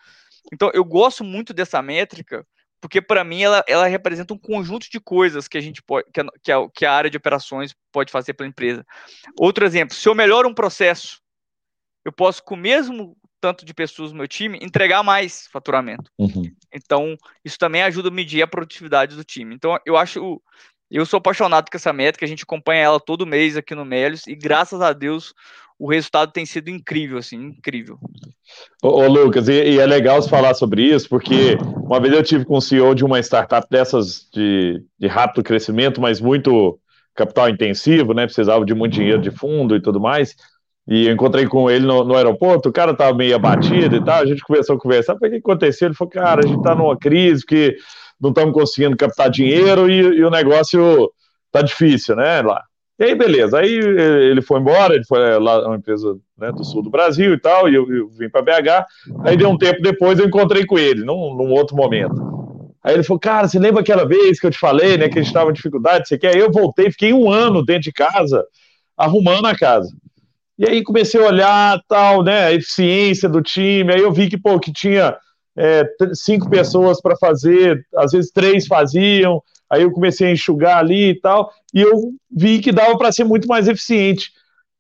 Então, eu gosto muito dessa métrica, porque para mim ela, ela representa um conjunto de coisas que a gente pode, que a, que a, que a área de operações pode fazer pela empresa. Outro exemplo, se eu melhoro um processo, eu posso, com o mesmo tanto de pessoas no meu time, entregar mais faturamento. Uhum. Então, isso também ajuda a medir a produtividade do time. Então, eu acho. Eu sou apaixonado com essa métrica, a gente acompanha ela todo mês aqui no Melios, e graças a Deus o resultado tem sido incrível, assim, incrível. Ô, ô Lucas, e, e, é legal você falar sobre isso, porque uma vez eu tive com o CEO de uma startup dessas de, de rápido crescimento, mas muito capital intensivo, né? Precisava de muito dinheiro de fundo e tudo mais. E eu encontrei com ele no, no aeroporto, o cara estava meio abatido e tal, a gente começou a conversar, o que aconteceu? Ele falou, cara, a gente está numa crise que não estamos conseguindo captar dinheiro e, e o negócio tá difícil, né, lá. E aí, beleza. Aí ele foi embora, ele foi é, lá uma empresa né, do sul do Brasil e tal, e eu, eu vim para BH. Aí, deu um tempo depois, eu encontrei com ele, num, num, outro momento. Aí ele falou, cara, você lembra aquela vez que eu te falei, né, que a gente estava em dificuldade, você quer? Aí eu voltei, fiquei um ano dentro de casa, arrumando a casa. E aí comecei a olhar, tal, né, a eficiência do time, aí eu vi que, pô, que tinha é, cinco pessoas para fazer, às vezes três faziam, Aí eu comecei a enxugar ali e tal, e eu vi que dava para ser muito mais eficiente.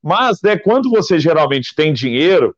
Mas, né, quando você geralmente tem dinheiro,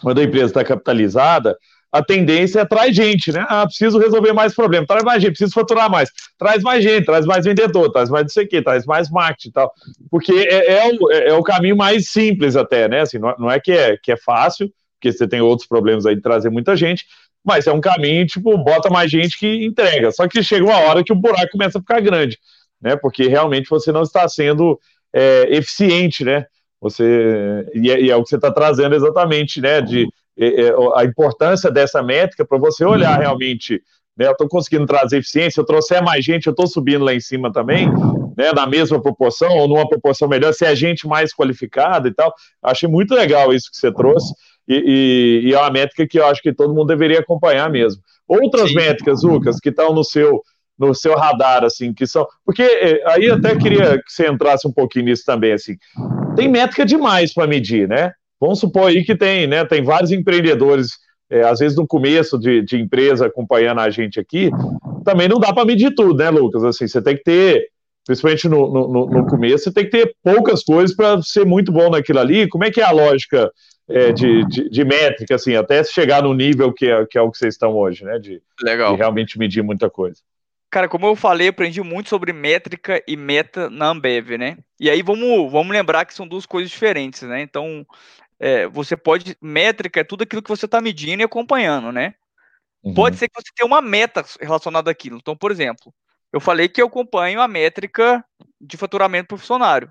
quando a empresa está capitalizada, a tendência é traz gente, né? Ah, preciso resolver mais problemas, traz mais gente, preciso faturar mais, traz mais gente, traz mais vendedor, traz mais não sei o quê, traz mais marketing e tal. Porque é, é, o, é, é o caminho mais simples até, né? Assim, não, não é que é, que é fácil, porque você tem outros problemas aí de trazer muita gente, mas é um caminho, tipo, bota mais gente que entrega. Só que chega uma hora que o buraco começa a ficar grande, né? Porque realmente você não está sendo é, eficiente, né? Você, e é, e é o que você está trazendo exatamente, né? De é, é a importância dessa métrica para você olhar realmente, né? Eu estou conseguindo trazer eficiência, eu trouxer mais gente, eu estou subindo lá em cima também, né? Na mesma proporção ou numa proporção melhor, se é gente mais qualificada e tal. Achei muito legal isso que você trouxe. E, e, e, é uma métrica que eu acho que todo mundo deveria acompanhar mesmo. Outras Sim. métricas, Lucas, que estão no seu no seu radar, assim, que são. Porque é, aí até queria que você entrasse um pouquinho nisso também, assim. Tem métrica demais para medir, né? Vamos supor aí que tem, né? Tem vários empreendedores, é, às vezes no começo de, de empresa acompanhando a gente aqui, também não dá para medir tudo, né, Lucas? Assim, você tem que ter principalmente no, no, no, começo, você tem que ter poucas coisas para ser muito bom naquilo ali. Como é que é a lógica é, de, de, de, métrica, assim, até chegar no nível que é, que é o que vocês estão hoje, né? De, Legal. de realmente medir muita coisa. Cara, como eu falei, aprendi muito sobre métrica e meta na Ambev, né? E aí vamos, vamos lembrar que são duas coisas diferentes, né? Então, é, você pode. Métrica é tudo aquilo que você está medindo e acompanhando, né? Uhum. Pode ser que você tenha uma meta relacionada àquilo. Então, por exemplo, eu falei que eu acompanho a métrica de faturamento por funcionário.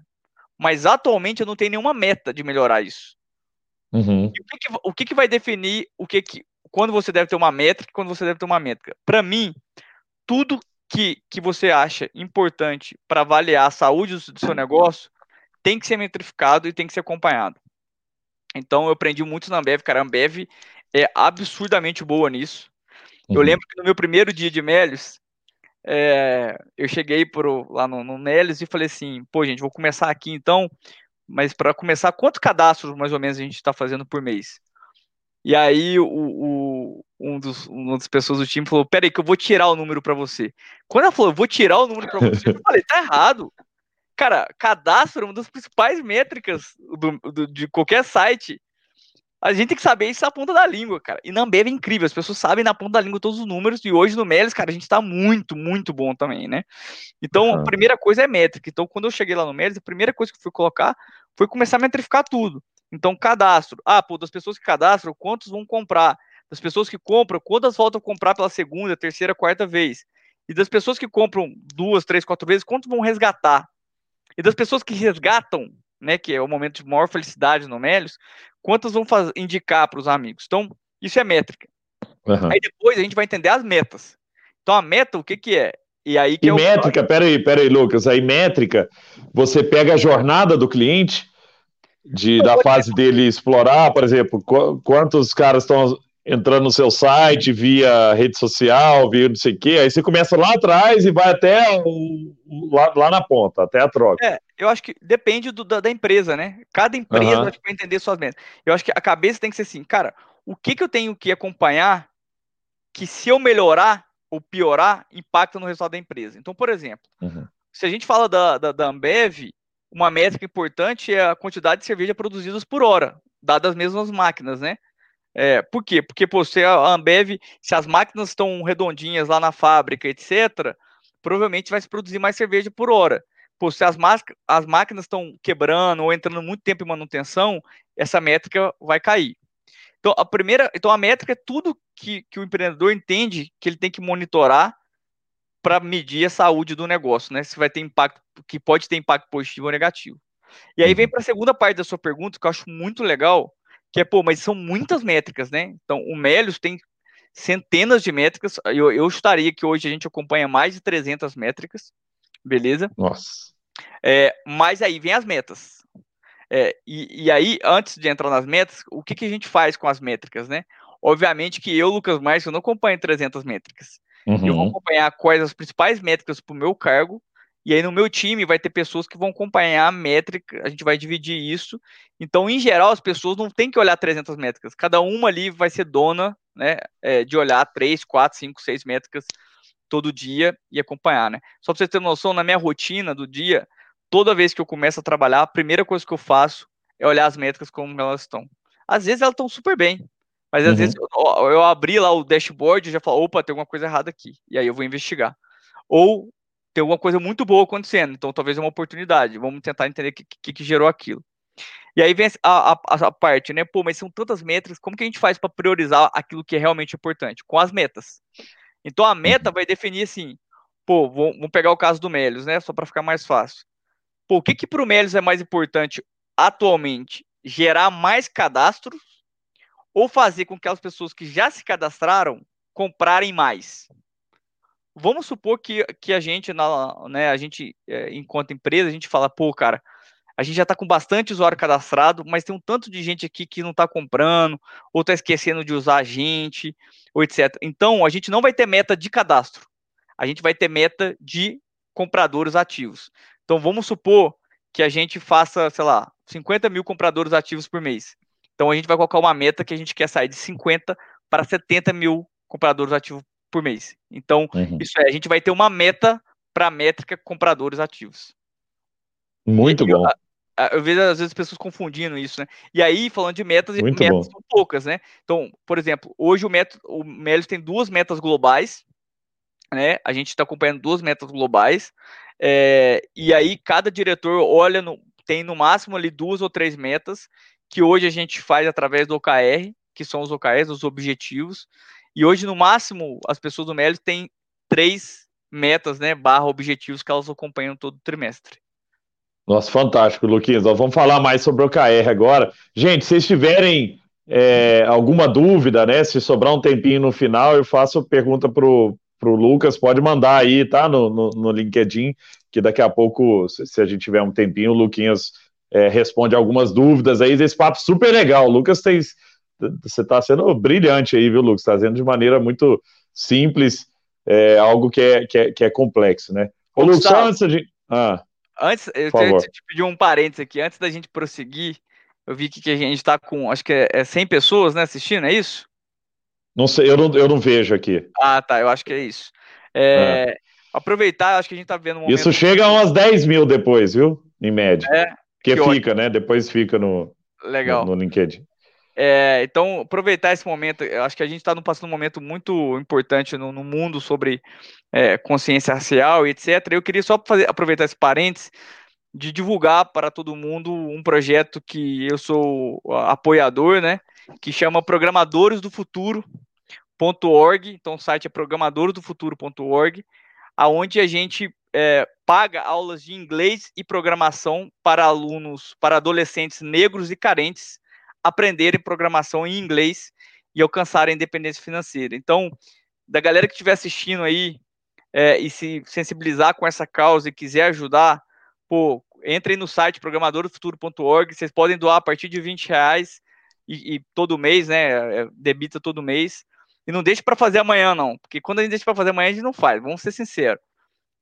Mas atualmente eu não tenho nenhuma meta de melhorar isso. Uhum. o, que, que, o que, que, vai definir o que, que quando você deve ter uma métrica quando você deve ter uma métrica? Para mim, tudo que, que você acha importante para avaliar a saúde do, do seu negócio tem que ser metrificado e tem que ser acompanhado. Então eu aprendi muito na Ambev, cara. A Ambev é absurdamente boa nisso. Uhum. Eu lembro que no meu primeiro dia de Melios, é, eu cheguei pro, lá no, no Neles e falei assim, pô, gente, vou começar aqui então, mas para começar, quantos cadastros mais ou menos a gente está fazendo por mês? E aí o, o, um dos, uma das pessoas do time falou, peraí que eu vou tirar o número para você. Quando ela falou, eu vou tirar o número para você, eu falei, tá errado. Cara, cadastro é uma das principais métricas do, do, de qualquer site. A gente tem que saber isso na ponta da língua, cara. E na Ambev é incrível, as pessoas sabem na ponta da língua todos os números, e hoje no Melis, cara, a gente tá muito, muito bom também, né? Então, uhum. a primeira coisa é métrica. Então, quando eu cheguei lá no Melis, a primeira coisa que eu fui colocar foi começar a metrificar tudo. Então, cadastro. Ah, pô, das pessoas que cadastram, quantos vão comprar? Das pessoas que compram, quantas voltam a comprar pela segunda, terceira, quarta vez? E das pessoas que compram duas, três, quatro vezes, quantos vão resgatar? E das pessoas que resgatam, né, que é o momento de maior felicidade no Melios, quantas vão fazer, indicar para os amigos? Então, isso é métrica. Uhum. Aí depois a gente vai entender as metas. Então, a meta, o que, que é? E aí que e é métrica, peraí, peraí, Lucas, aí métrica, você pega a jornada do cliente, de, da fase dele explorar, por exemplo, qu quantos caras estão entrando no seu site via rede social, via não sei o quê, aí você começa lá atrás e vai até o, lá, lá, na ponta, até a troca. É, eu acho que depende do, da, da, empresa, né? Cada empresa uhum. vai entender suas metas. Eu acho que a cabeça tem que ser assim, cara, o que, que eu tenho que acompanhar que se eu melhorar ou piorar, impacta no resultado da empresa. Então, por exemplo, uhum. se a gente fala da, da, da Ambev, uma métrica importante é a quantidade de cerveja produzidas por hora, dadas as mesmas máquinas, né? É, por quê? Porque pô, se a Ambev, se as máquinas estão redondinhas lá na fábrica, etc., provavelmente vai se produzir mais cerveja por hora. Pô, se as, as máquinas estão quebrando ou entrando muito tempo em manutenção, essa métrica vai cair. Então, a primeira, então a métrica é tudo que, que o empreendedor entende que ele tem que monitorar para medir a saúde do negócio, né? Se vai ter impacto, que pode ter impacto positivo ou negativo. E aí vem uhum. para a segunda parte da sua pergunta, que eu acho muito legal, que é, pô, mas são muitas métricas, né? Então, o Melios tem centenas de métricas, eu, eu estaria que hoje a gente acompanha mais de 300 métricas, beleza? Nossa. É, mas aí vem as metas. É, e, e, aí, antes de entrar nas metas, o que, que a gente faz com as métricas, né? Obviamente que eu, Lucas Marques, eu não acompanho 300 métricas. Uhum. Eu vou acompanhar quais as principais métricas para o meu cargo e aí no meu time vai ter pessoas que vão acompanhar a métrica, a gente vai dividir isso. Então, em geral, as pessoas não têm que olhar 300 métricas. Cada uma ali vai ser dona né, é, de olhar 3, 4, 5, 6 métricas todo dia e acompanhar. Né? Só para vocês terem noção, na minha rotina do dia, toda vez que eu começo a trabalhar, a primeira coisa que eu faço é olhar as métricas como elas estão. Às vezes elas estão super bem, mas às uhum. vezes eu, eu, abri lá o dashboard e já falo, opa, tem alguma coisa errada aqui. E aí eu vou investigar. Ou tem alguma coisa muito boa acontecendo, então talvez é uma oportunidade. Vamos tentar entender o que, que, que, gerou aquilo. E aí vem a, a, a, parte, né? Pô, mas são tantas metas, como que a gente faz para priorizar aquilo que é realmente importante? Com as metas. Então a meta uhum. vai definir assim, pô, vamos pegar o caso do Melios, né? Só para ficar mais fácil. Pô, o que que para o Melios é mais importante atualmente? Gerar mais cadastros ou fazer com que as pessoas que já se cadastraram comprarem mais? vamos supor que, que a gente, na, né, a gente, é, enquanto empresa, a gente fala, pô, cara, a gente já está com bastante usuário cadastrado, mas tem um tanto de gente aqui que não está comprando, ou está esquecendo de usar a gente, ou etc. Então, a gente não vai ter meta de cadastro, a gente vai ter meta de compradores ativos. Então, vamos supor que a gente faça, sei lá, 50 mil compradores ativos por mês. Então, a gente vai colocar uma meta que a gente quer sair de 50 para 70 mil compradores ativos por mês. Então, uhum. isso é, a gente vai ter uma meta para a métrica compradores ativos. Muito bom. Eu, eu, vejo às vezes as pessoas confundindo isso, né? E aí, falando de metas, Muito metas bom. são poucas, né? Então, por exemplo, hoje o, met, o Melios tem duas metas globais, né? A gente está acompanhando duas metas globais, é, e aí cada diretor olha, no, tem no máximo ali duas ou três metas, que hoje a gente faz através do OKR, que são os OKRs, os objetivos, e hoje, no máximo, as pessoas do Melios têm três metas, né, barra objetivos que elas acompanham todo trimestre. Nossa, fantástico, Luquinhas. vamos falar mais sobre o OKR agora. Gente, se vocês tiverem é, alguma dúvida, né, se sobrar um tempinho no final, eu faço pergunta pro, pro Lucas, pode mandar aí, tá, no, no, no LinkedIn, que daqui a pouco, se, a gente tiver um tempinho, o Luquinhas é, responde algumas dúvidas aí, esse papo super legal. O Lucas tem você está sendo brilhante aí, viu, Lucas? Está fazendo de maneira muito simples, é algo que é, que é, que é complexo, né? Ô, Lu, só antes de... Ah, antes, eu queria te pedir um parênteses aqui, antes da gente prosseguir, eu vi que a gente está com, acho que é, é 100 pessoas, né, assistindo, é isso? Não sei, eu não, eu não vejo aqui. Ah, tá, eu acho que é isso. É, é. Aproveitar, acho que a gente tá vendo um momento... Isso chega a umas 10 mil depois, viu? Em média. É. Que, que fica, ótimo. né? Depois fica no, Legal. no, no LinkedIn. É, então, aproveitar esse momento, eu acho que a gente está passando um momento muito importante no, no mundo sobre é, consciência racial e etc. Eu queria só fazer, aproveitar esse parênteses de divulgar para todo mundo um projeto que eu sou apoiador, né? Que chama Programadores do Futuro.org. Então, o site é programadoresdofuturo.org, aonde a gente é, paga aulas de inglês e programação para alunos, para adolescentes negros e carentes aprenderem programação em inglês e alcançarem independência financeira. Então, da galera que estiver assistindo aí é, e se sensibilizar com essa causa e quiser ajudar, pô, entrem no site programadorfuturo.org, vocês podem doar a partir de 20 reais e, e todo mês, né, é, debita todo mês, e não deixe para fazer amanhã não, porque quando a gente deixa para fazer amanhã a gente não faz, vamos ser sinceros.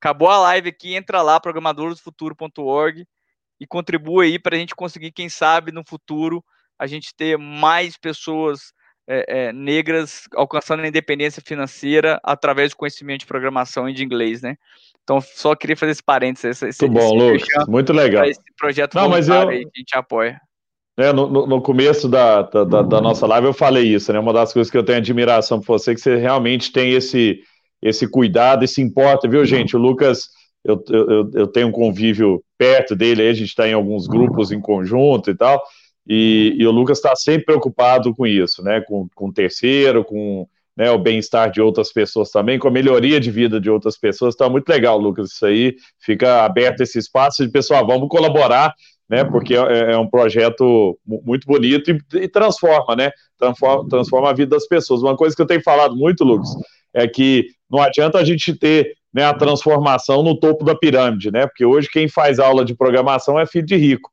Acabou a live aqui, entra lá, programadorfuturo.org e contribua aí para a gente conseguir, quem sabe, no futuro, a gente ter mais pessoas é, é, negras alcançando a independência financeira através do conhecimento de programação e de inglês, né? Então, só queria fazer esse parênteses. Esse, muito bom, Lucas. Muito legal. Esse projeto Não, mas eu... aí que a gente apoia. É, no, no, começo da, da, da, nossa live eu falei isso, né? Uma das coisas que eu tenho admiração por você é que você realmente tem esse, esse cuidado e se importa, viu, gente? O Lucas, eu, eu, eu tenho um convívio perto dele, aí a gente está em alguns grupos em conjunto e tal, e, e o Lucas está sempre preocupado com isso, né? Com, com o terceiro, com né, o bem-estar de outras pessoas também, com a melhoria de vida de outras pessoas. Então, muito legal, Lucas, isso aí. Fica aberto esse espaço de pessoal, vamos colaborar, né? Porque é, é um projeto muito bonito e, e, transforma, né? Transforma, transforma a vida das pessoas. Uma coisa que eu tenho falado muito, Lucas, é que não adianta a gente ter né, a transformação no topo da pirâmide, né? Porque hoje quem faz aula de programação é filho de rico.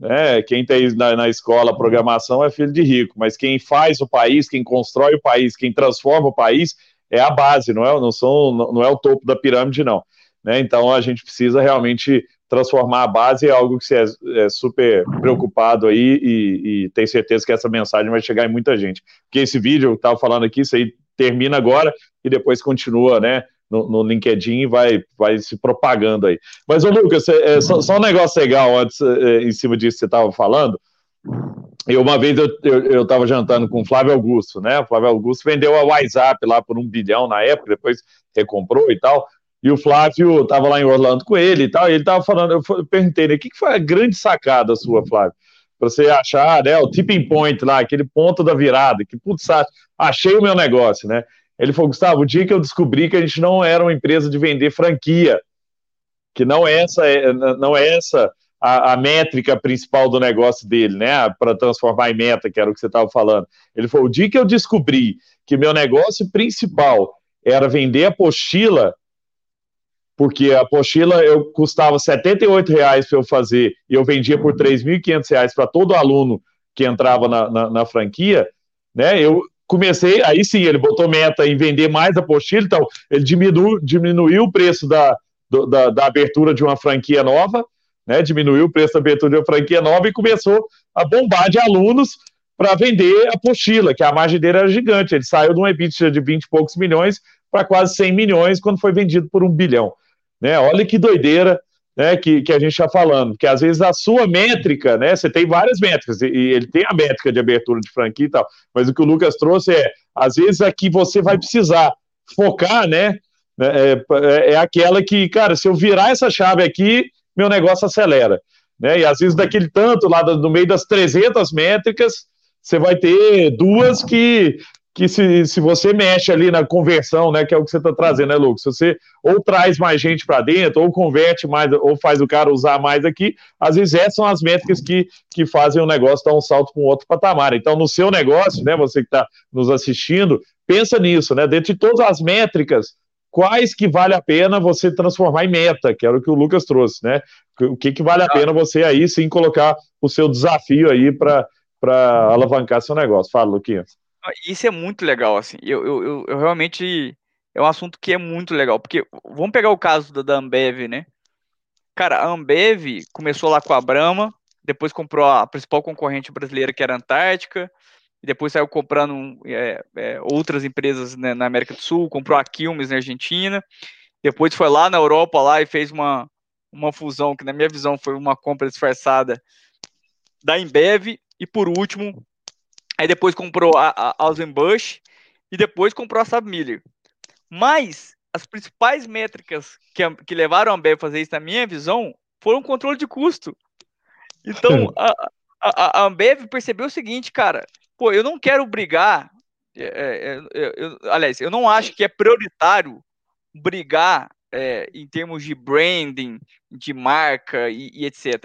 Né? Quem tem na, na escola programação é filho de rico, mas quem faz o país, quem constrói o país, quem transforma o país é a base, não é, não são, não é o topo da pirâmide, não. Né? Então a gente precisa realmente transformar a base é algo que você é, é super preocupado aí e, e, tem certeza que essa mensagem vai chegar em muita gente. Porque esse vídeo eu estava falando aqui, isso aí termina agora e depois continua, né? no, no LinkedIn e vai, vai se propagando aí. Mas, ô Lucas, é, só, só, um negócio legal antes, é, em cima disso que você estava falando. Eu, uma vez eu estava jantando com o Flávio Augusto, né? O Flávio Augusto vendeu a WhatsApp lá por um bilhão na época, depois recomprou e tal. E o Flávio estava lá em Orlando com ele e tal, e ele estava falando, eu perguntei, né, o que, que foi a grande sacada sua, Flávio? Para você achar, né, o tipping point lá, aquele ponto da virada, que, putz, achei o meu negócio, né? Ele falou, Gustavo, o dia que eu descobri que a gente não era uma empresa de vender franquia, que não é essa, é, não é essa a, a métrica principal do negócio dele, né? Para transformar em meta, que era o que você estava falando. Ele falou: o dia que eu descobri que meu negócio principal era vender apostila, porque a apostila eu custava R$ reais para eu fazer e eu vendia por R$ 3.500 para todo aluno que entrava na, na, na franquia, né? Eu, comecei, aí sim, ele botou meta em vender mais apostila, então ele diminuiu, diminuiu o preço da, do, da, da, abertura de uma franquia nova, né, diminuiu o preço da abertura de uma franquia nova e começou a bombar de alunos para vender apostila, que a margem dele era gigante, ele saiu de uma EBITDA de 20 e poucos milhões para quase 100 milhões quando foi vendido por um bilhão. Né? Olha que doideira, né, que, que a gente está falando, que às vezes a sua métrica, né, você tem várias métricas, e, ele tem a métrica de abertura de franquia e tal, mas o que o Lucas trouxe é, às vezes aqui você vai precisar focar, né, né é, é, é aquela que, cara, se eu virar essa chave aqui, meu negócio acelera, né, e às vezes daquele tanto lá no meio das 300 métricas, você vai ter duas que que se, se você mexe ali na conversão, né, que é o que você está trazendo, né, Lucas? Você ou traz mais gente para dentro, ou converte mais, ou faz o cara usar mais aqui, às vezes essas são as métricas que, que fazem o negócio dar um salto para um outro patamar. Então, no seu negócio, né, você que está nos assistindo, pensa nisso, né? Dentro de todas as métricas, quais que vale a pena você transformar em meta, que era o que o Lucas trouxe, né? O que, que vale a pena você aí sim colocar o seu desafio aí para alavancar seu negócio. Fala, Luquinhas. Isso é muito legal, assim. Eu, eu, eu, eu realmente é um assunto que é muito legal, porque vamos pegar o caso da, da Ambev, né? Cara, a Ambev começou lá com a Brahma, depois comprou a principal concorrente brasileira, que era a Antártica, depois saiu comprando é, é, outras empresas né, na América do Sul, comprou a Quilmes na Argentina, depois foi lá na Europa lá e fez uma, uma fusão, que na minha visão foi uma compra disfarçada da Embev, e por último, aí depois comprou a, a Ausenbusch, e depois comprou a Saab Miller. Mas as principais métricas que, que levaram a Ambev a fazer isso, na minha visão, foram o controle de custo. Então, a, a, a Ambev percebeu o seguinte, cara, pô, eu não quero brigar, é, é, eu, aliás, eu não acho que é prioritário brigar é, em termos de branding, de marca e, e etc.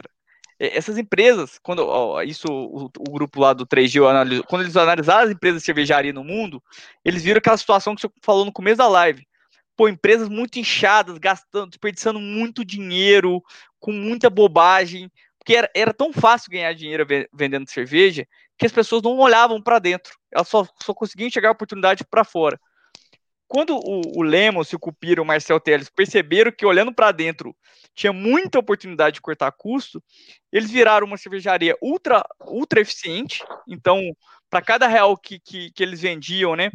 Essas empresas, quando ó, isso o, o, grupo lá do 3G analisou, quando eles analisaram as empresas de cervejaria no mundo, eles viram aquela situação que você falou no começo da live. Pô, empresas muito inchadas, gastando, desperdiçando muito dinheiro, com muita bobagem, porque era, era tão fácil ganhar dinheiro vendendo cerveja que as pessoas não olhavam para dentro, elas só, só conseguiam enxergar a oportunidade para fora. Quando o, o Lemos, o Cupira, o Marcel Teles perceberam que olhando para dentro tinha muita oportunidade de cortar custo, eles viraram uma cervejaria ultra, ultra eficiente. Então, para cada real que, que, que, eles vendiam, né,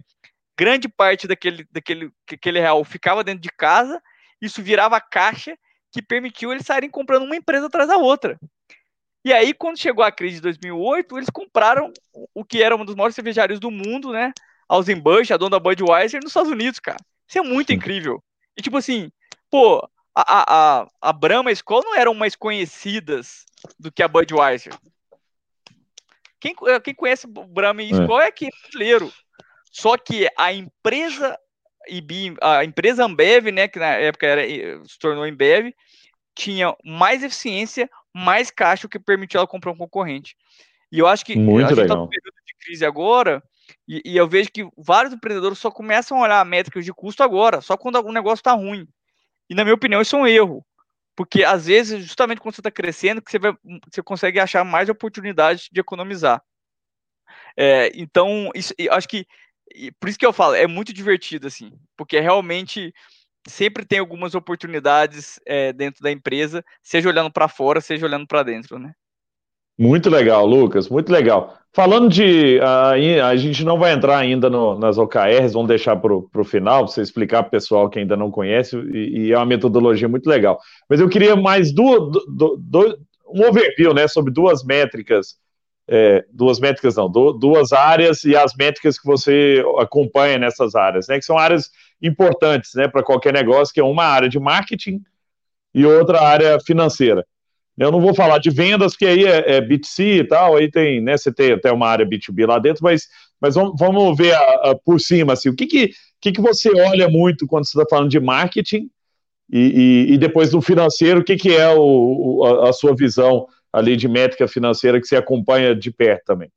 grande parte daquele, daquele, daquele real ficava dentro de casa, isso virava caixa que permitiu eles saírem comprando uma empresa atrás da outra. E aí, quando chegou a crise de 2008, eles compraram o que era uma das maiores cervejarias do mundo, né? Ausenbusch, a dona Budweiser, nos Estados Unidos, cara. Isso é muito incrível. E tipo assim, pô, a, a, a Brahma e a Skol não eram mais conhecidas do que a Budweiser. Quem, quem conhece Brahma e é. Skol é, é aqui brasileiro. Só que a empresa a empresa Ambev, né, que na época era, se tornou Ambev, tinha mais eficiência, mais caixa, o que permitiu ela comprar um concorrente. E eu acho que Muito a gente está no período de crise agora, e, e, eu vejo que vários empreendedores só começam a olhar métricas de custo agora, só quando algum negócio está ruim. E na minha opinião, isso é um erro. Porque às vezes, justamente quando você está crescendo, que você, vai, você consegue achar mais oportunidades de economizar. É, então, isso, acho que por isso que eu falo, é muito divertido, assim, porque realmente sempre tem algumas oportunidades é, dentro da empresa, seja olhando para fora, seja olhando para dentro, né? Muito legal, Lucas, muito legal. Falando de. A, a gente não vai entrar ainda no, nas OKRs, vamos deixar para o final, para você explicar para o pessoal que ainda não conhece, e, e, é uma metodologia muito legal. Mas eu queria mais duas, um overview né, sobre duas métricas, é, duas métricas não, duas áreas e as métricas que você acompanha nessas áreas, né, que são áreas importantes né, para qualquer negócio, que é uma área de marketing e outra área financeira. Eu não vou falar de vendas, porque aí é, é B2C e tal, aí tem, né, você tem até uma área B2B lá dentro, mas, mas vamos, vamos ver a, a, por cima, assim, o que que, que que você olha muito quando você está falando de marketing e, e, e, depois do financeiro, o que que é o, a, a, sua visão ali de métrica financeira que você acompanha de perto também?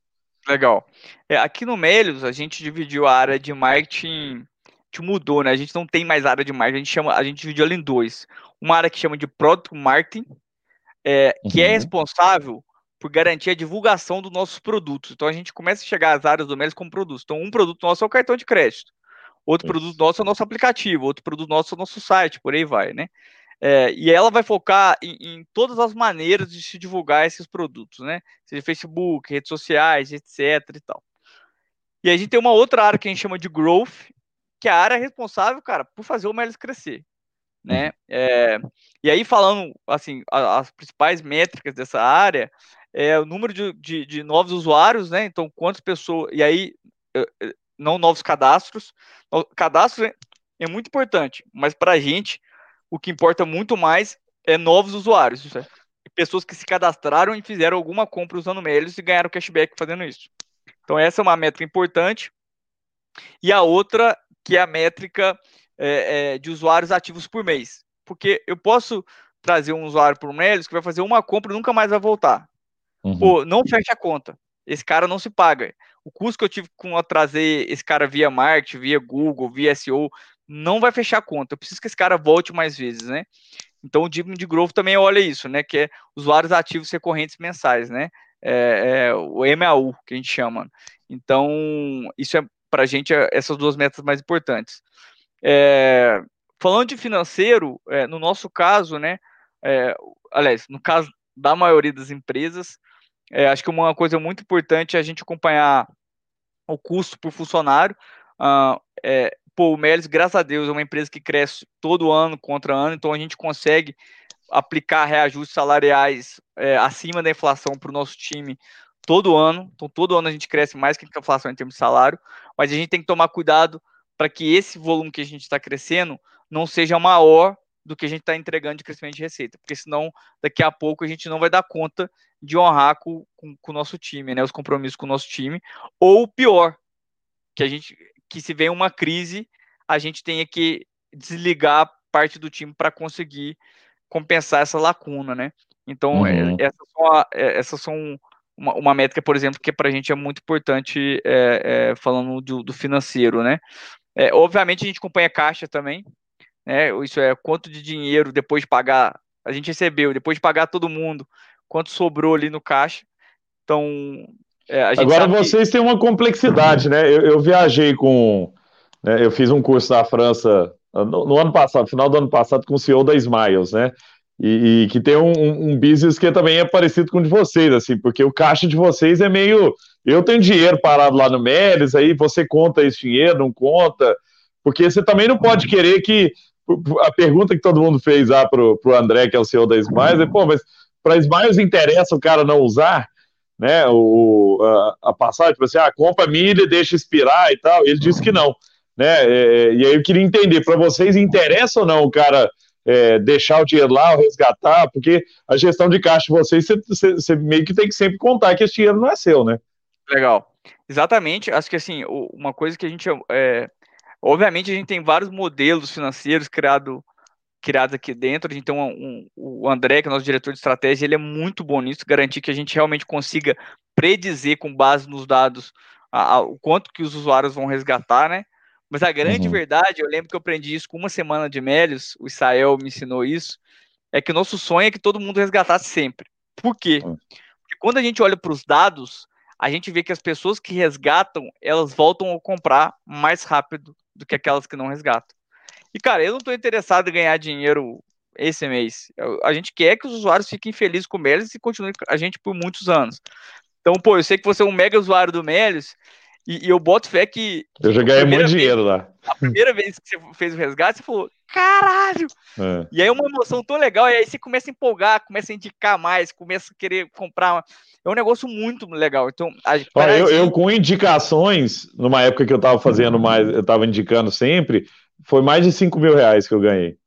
Legal. É, aqui no Melios, a gente dividiu a área de marketing, que mudou, né, a gente não tem mais área de marketing, a gente, chama, a gente dividiu ela em dois. Uma área que chama de Product Marketing, é, que é uhum. é responsável por garantir a divulgação dos nossos produtos. Então a gente começa a chegar às áreas do Melis como produtos. Então, um produto nosso é o cartão de crédito, outro Isso. produto nosso é o nosso aplicativo, outro produto nosso é o nosso site, por aí vai, né? É, e ela vai focar em, em, todas as maneiras de se divulgar esses produtos, né? Seja Facebook, redes sociais, etc. e tal. E a gente tem uma outra área que a gente chama de growth, que é a área responsável, cara, por fazer o Melis crescer né? É, e aí falando assim as principais métricas dessa área é o número de, de, de, novos usuários, né? Então quantas pessoas e aí não novos cadastros, cadastro é muito importante, mas para a gente o que importa muito mais é novos usuários, é, pessoas que se cadastraram e fizeram alguma compra usando Melios e ganharam cashback fazendo isso. Então essa é uma métrica importante. E a outra que é a métrica é, é, de usuários ativos por mês. Porque eu posso trazer um usuário por mês que vai fazer uma compra e nunca mais vai voltar. Uhum. Pô, não fecha a conta. Esse cara não se paga. O custo que eu tive com a trazer esse cara via marketing, via Google, via SEO, não vai fechar a conta. Eu preciso que esse cara volte mais vezes, né? Então o Digno de Growth também olha isso, né? Que é usuários ativos recorrentes mensais, né? É, é, o MAU, que a gente chama. Então, isso é para a gente é essas duas metas mais importantes. É, falando de financeiro, é, no nosso caso, né, é, aliás, no caso da maioria das empresas, é, acho que uma coisa muito importante é a gente acompanhar o custo por funcionário. Uh, é, pô, o Melis, graças a Deus, é uma empresa que cresce todo ano contra ano, então a gente consegue aplicar reajustes salariais é, acima da inflação para o nosso time todo ano. Então, todo ano a gente cresce mais que a inflação em termos de salário, mas a gente tem que tomar cuidado para que esse volume que a gente está crescendo não seja maior do que a gente está entregando de crescimento de receita, porque senão daqui a pouco a gente não vai dar conta de honrar com, com, com o nosso time, né, os compromissos com o nosso time, ou pior, que a gente que se vem uma crise, a gente tenha que desligar parte do time para conseguir compensar essa lacuna, né? Então, é, uhum. essas são, a, é, essas são uma, uma, métrica, por exemplo, que para a gente é muito importante, é, é, falando do, do, financeiro, né? É, obviamente, a gente acompanha caixa também, né? Isso é quanto de dinheiro depois de pagar, a gente recebeu, depois de pagar todo mundo, quanto sobrou ali no caixa. Então, é, Agora vocês que... têm uma complexidade, né? Eu, eu viajei com. Né, eu fiz um curso na França no, no, ano passado, final do ano passado, com o CEO da Smiles, né? E, e que tem um, um, business que também é parecido com o de vocês, assim, porque o caixa de vocês é meio. Eu tenho dinheiro parado lá no Melis, aí você conta esse dinheiro, não conta, porque você também não pode querer que. A pergunta que todo mundo fez lá pro, pro André, que é o CEO da Smiles, é, pô, mas para Smiles interessa o cara não usar? né, o, a, a passagem, tipo assim, ah, compra milha deixa expirar e tal. Ele disse que não, né? É, e aí eu queria entender, para vocês interessa ou não o cara é, deixar o dinheiro lá, ou resgatar? Porque a gestão de caixa de vocês, você, meio que tem que sempre contar que esse dinheiro não é seu, né? Legal. Exatamente. Acho que assim, uma coisa que a gente é, obviamente a gente tem vários modelos financeiros criados criados aqui dentro. A gente tem um, um, o André, que é nosso diretor de estratégia, ele é muito bom nisso, garantir que a gente realmente consiga predizer com base nos dados a, a, o quanto que os usuários vão resgatar, né? Mas a grande uhum. verdade, eu lembro que eu aprendi isso com uma semana de Melios, o Israel me ensinou isso, é que o nosso sonho é que todo mundo resgatasse sempre. Por quê? Uhum. Porque quando a gente olha para os dados, a gente vê que as pessoas que resgatam, elas voltam a comprar mais rápido do que aquelas que não resgatam. E, cara, eu não estou interessado em ganhar dinheiro esse mês. A gente quer que os usuários fiquem felizes com o Melis e continuem com a gente por muitos anos. Então, pô, eu sei que você é um mega usuário do Melis e, e eu boto fé que. Eu já ganhei muito vez, dinheiro lá. A primeira vez que você fez o resgate, você falou, caralho! É. E aí é uma emoção tão legal, e aí você começa a empolgar, começa a indicar mais, começa a querer comprar. É um negócio muito legal. Então, a, eu, eu, com indicações, numa época que eu estava fazendo mais, eu estava indicando sempre, foi mais de 5 mil reais que eu ganhei.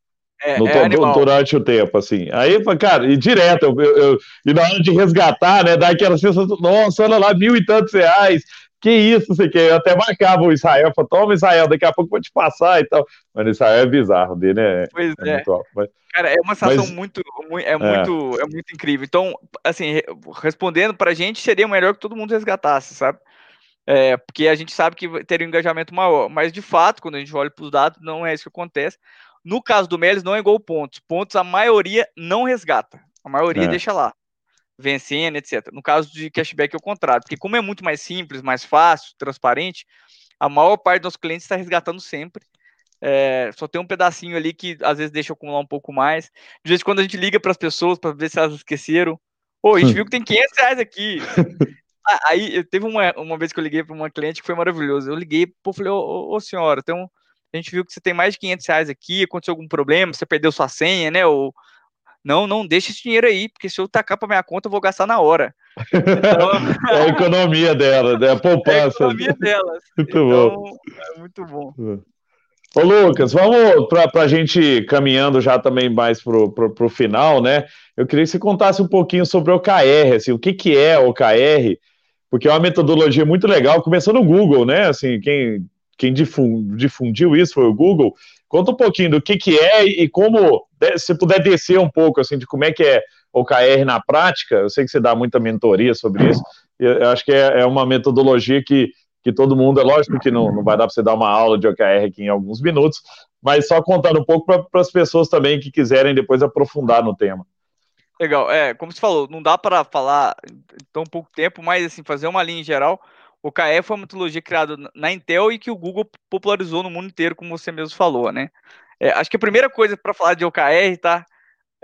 É, no, é durante o tempo, assim. Aí, cara, e direto, eu, eu, eu, e na hora de resgatar, né, dá aquela sensação, nossa, olha lá, mil e tantos reais, que isso, você que eu até marcava o Israel, falava, toma Israel, daqui a pouco vou te passar e tal. Mas o Israel é bizarro, dele é, pois é, é. Muito alto, mas... Cara, é uma sensação mas... muito, é, é muito, é. é muito incrível. Então, assim, respondendo pra gente, seria melhor que todo mundo resgatasse, sabe? É, porque a gente sabe que teria um engajamento maior, mas de fato, quando a gente olha para os dados, não é isso que acontece. No caso do Melis, não é igual pontos. Pontos a maioria não resgata, a maioria é. deixa lá, vencendo, etc. No caso de cashback é o contrário, porque como é muito mais simples, mais fácil, transparente, a maior parte dos clientes está resgatando sempre. É, só tem um pedacinho ali que às vezes deixa acumular um pouco mais. De vez em quando a gente liga para as pessoas para ver se elas esqueceram. Pô, a gente viu que tem 500 reais aqui. Aí teve uma, uma vez que eu liguei para uma cliente que foi maravilhoso. Eu liguei, pô, falei, ô, ô, senhora, tem um, a gente viu que você tem mais de 500 reais aqui, aconteceu algum problema, você perdeu sua senha, né? Ou, não, não deixa esse dinheiro aí, porque se eu tacar para minha conta, eu vou gastar na hora. Então... é a economia dela, né? A poupança. É a economia delas. Muito então, bom. É muito bom. Ô, Lucas, vamos para a gente caminhando já também mais para o final, né? Eu queria que você contasse um pouquinho sobre o OKR, assim, o que, que é o OKR, porque é uma metodologia muito legal, começou no Google, né? Assim, quem, quem difundiu isso foi o Google. Conta um pouquinho do que, que é e como, se puder descer um pouco, assim, de como é que é o OKR na prática, eu sei que você dá muita mentoria sobre isso, eu acho que é, é uma metodologia que, que todo mundo, é lógico que não, não vai dar para você dar uma aula de OKR aqui em alguns minutos, mas só contando um pouco para as pessoas também que quiserem depois aprofundar no tema. Legal, é, como você falou, não dá para falar em tão pouco tempo, mas assim, fazer uma linha em geral, OKR foi uma metodologia criada na Intel e que o Google popularizou no mundo inteiro, como você mesmo falou, né? É, acho que a primeira coisa para falar de OKR, tá?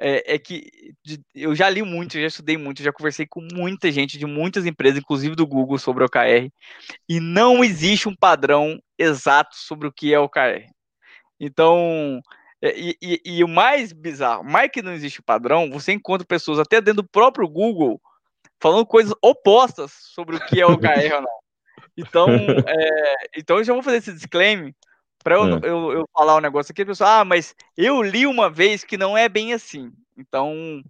É, é que de, eu já li muito, já estudei muito, já conversei com muita gente de muitas empresas, inclusive do Google, sobre OKR, e não existe um padrão exato sobre o que é OKR. Então, é, e, e, e, o mais bizarro, mais que não existe padrão, você encontra pessoas até dentro do próprio Google falando coisas opostas sobre o que é OKR ou não. Então, é, então eu já vou fazer esse disclaimer para eu, é. eu, eu, falar um negócio aqui, a pessoa, ah, mas eu li uma vez que não é bem assim. Então,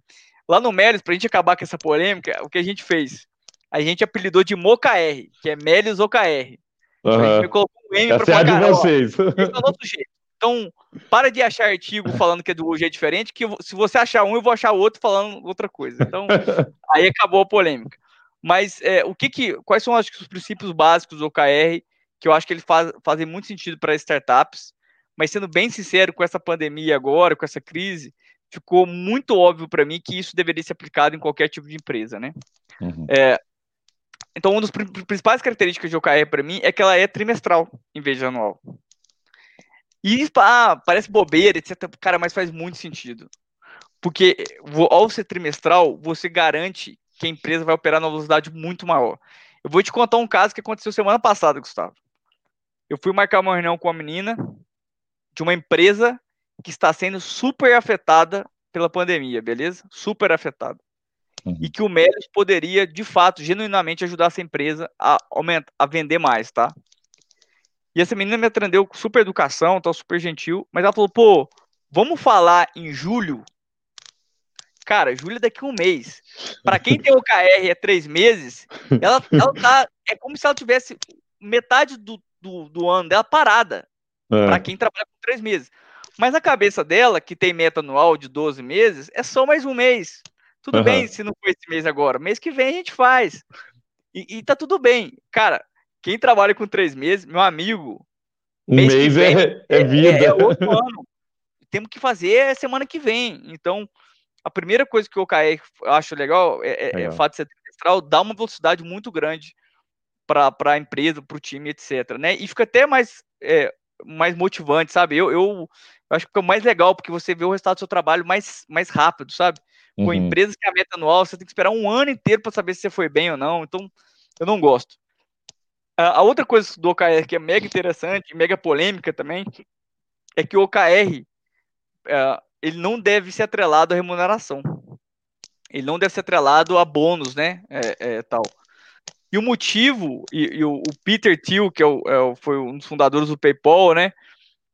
lá no Melios, para a gente acabar com essa polêmica, o que a gente fez? A gente apelidou de MoKR, que é Melios OKR. Uhum. a gente colocou um M para falar, de vocês. é o nosso jeito. Então, para de achar artigo falando que é do hoje é diferente, que se você achar um, eu vou achar outro falando outra coisa. Então, aí acabou a polêmica. Mas é, o que que, quais são acho, os princípios básicos do OKR que eu acho que eles faz, fazem muito sentido para startups? Mas sendo bem sincero, com essa pandemia agora, com essa crise, ficou muito óbvio para mim que isso deveria ser aplicado em qualquer tipo de empresa, né? Uhum. É, então, uma das principais características de OKR para mim é que ela é trimestral em vez de anual. E ah, parece bobeira, etc. Cara, mas faz muito sentido. Porque ao ser trimestral, você garante que a empresa vai operar numa velocidade muito maior. Eu vou te contar um caso que aconteceu semana passada, Gustavo. Eu fui marcar uma reunião com uma menina de uma empresa que está sendo super afetada pela pandemia, beleza? Super afetada. Uhum. E que o Melis poderia, de fato, genuinamente ajudar essa empresa a aumentar, a vender mais, tá? E essa menina me atendeu com super educação, tá super gentil, mas ela falou, pô, vamos falar em julho? Cara, julho é daqui a um mês. Para quem tem o KR é três meses, ela, ela tá. É como se ela tivesse metade do, do, do ano dela parada. É. Para quem trabalha com três meses. Mas na cabeça dela, que tem meta anual de 12 meses, é só mais um mês. Tudo uhum. bem se não for esse mês agora. Mês que vem a gente faz. E, e tá tudo bem. Cara, quem trabalha com três meses, meu amigo. Um mês, mês vem, é, é, vida. É, é outro ano. Temos que fazer semana que vem. Então, a primeira coisa que o OKR acho legal é, é, é, o fato de ser trimestral, dá uma velocidade muito grande para a empresa, para o time, etc. Né? E fica até mais, é, mais motivante, sabe? Eu, eu, acho que fica mais legal, porque você vê o resultado do seu trabalho mais, mais rápido, sabe? Com uhum. empresas que a meta anual, você tem que esperar um ano inteiro para saber se você foi bem ou não. Então, eu não gosto. A outra coisa do OKR que é mega interessante, mega polêmica também, é que o OKR é, ele não deve ser atrelado à remuneração. Ele não deve ser atrelado a bônus, né? É, é, tal. E o motivo, e, e o, o, Peter Thiel, que é o, é foi um dos fundadores do PayPal, né?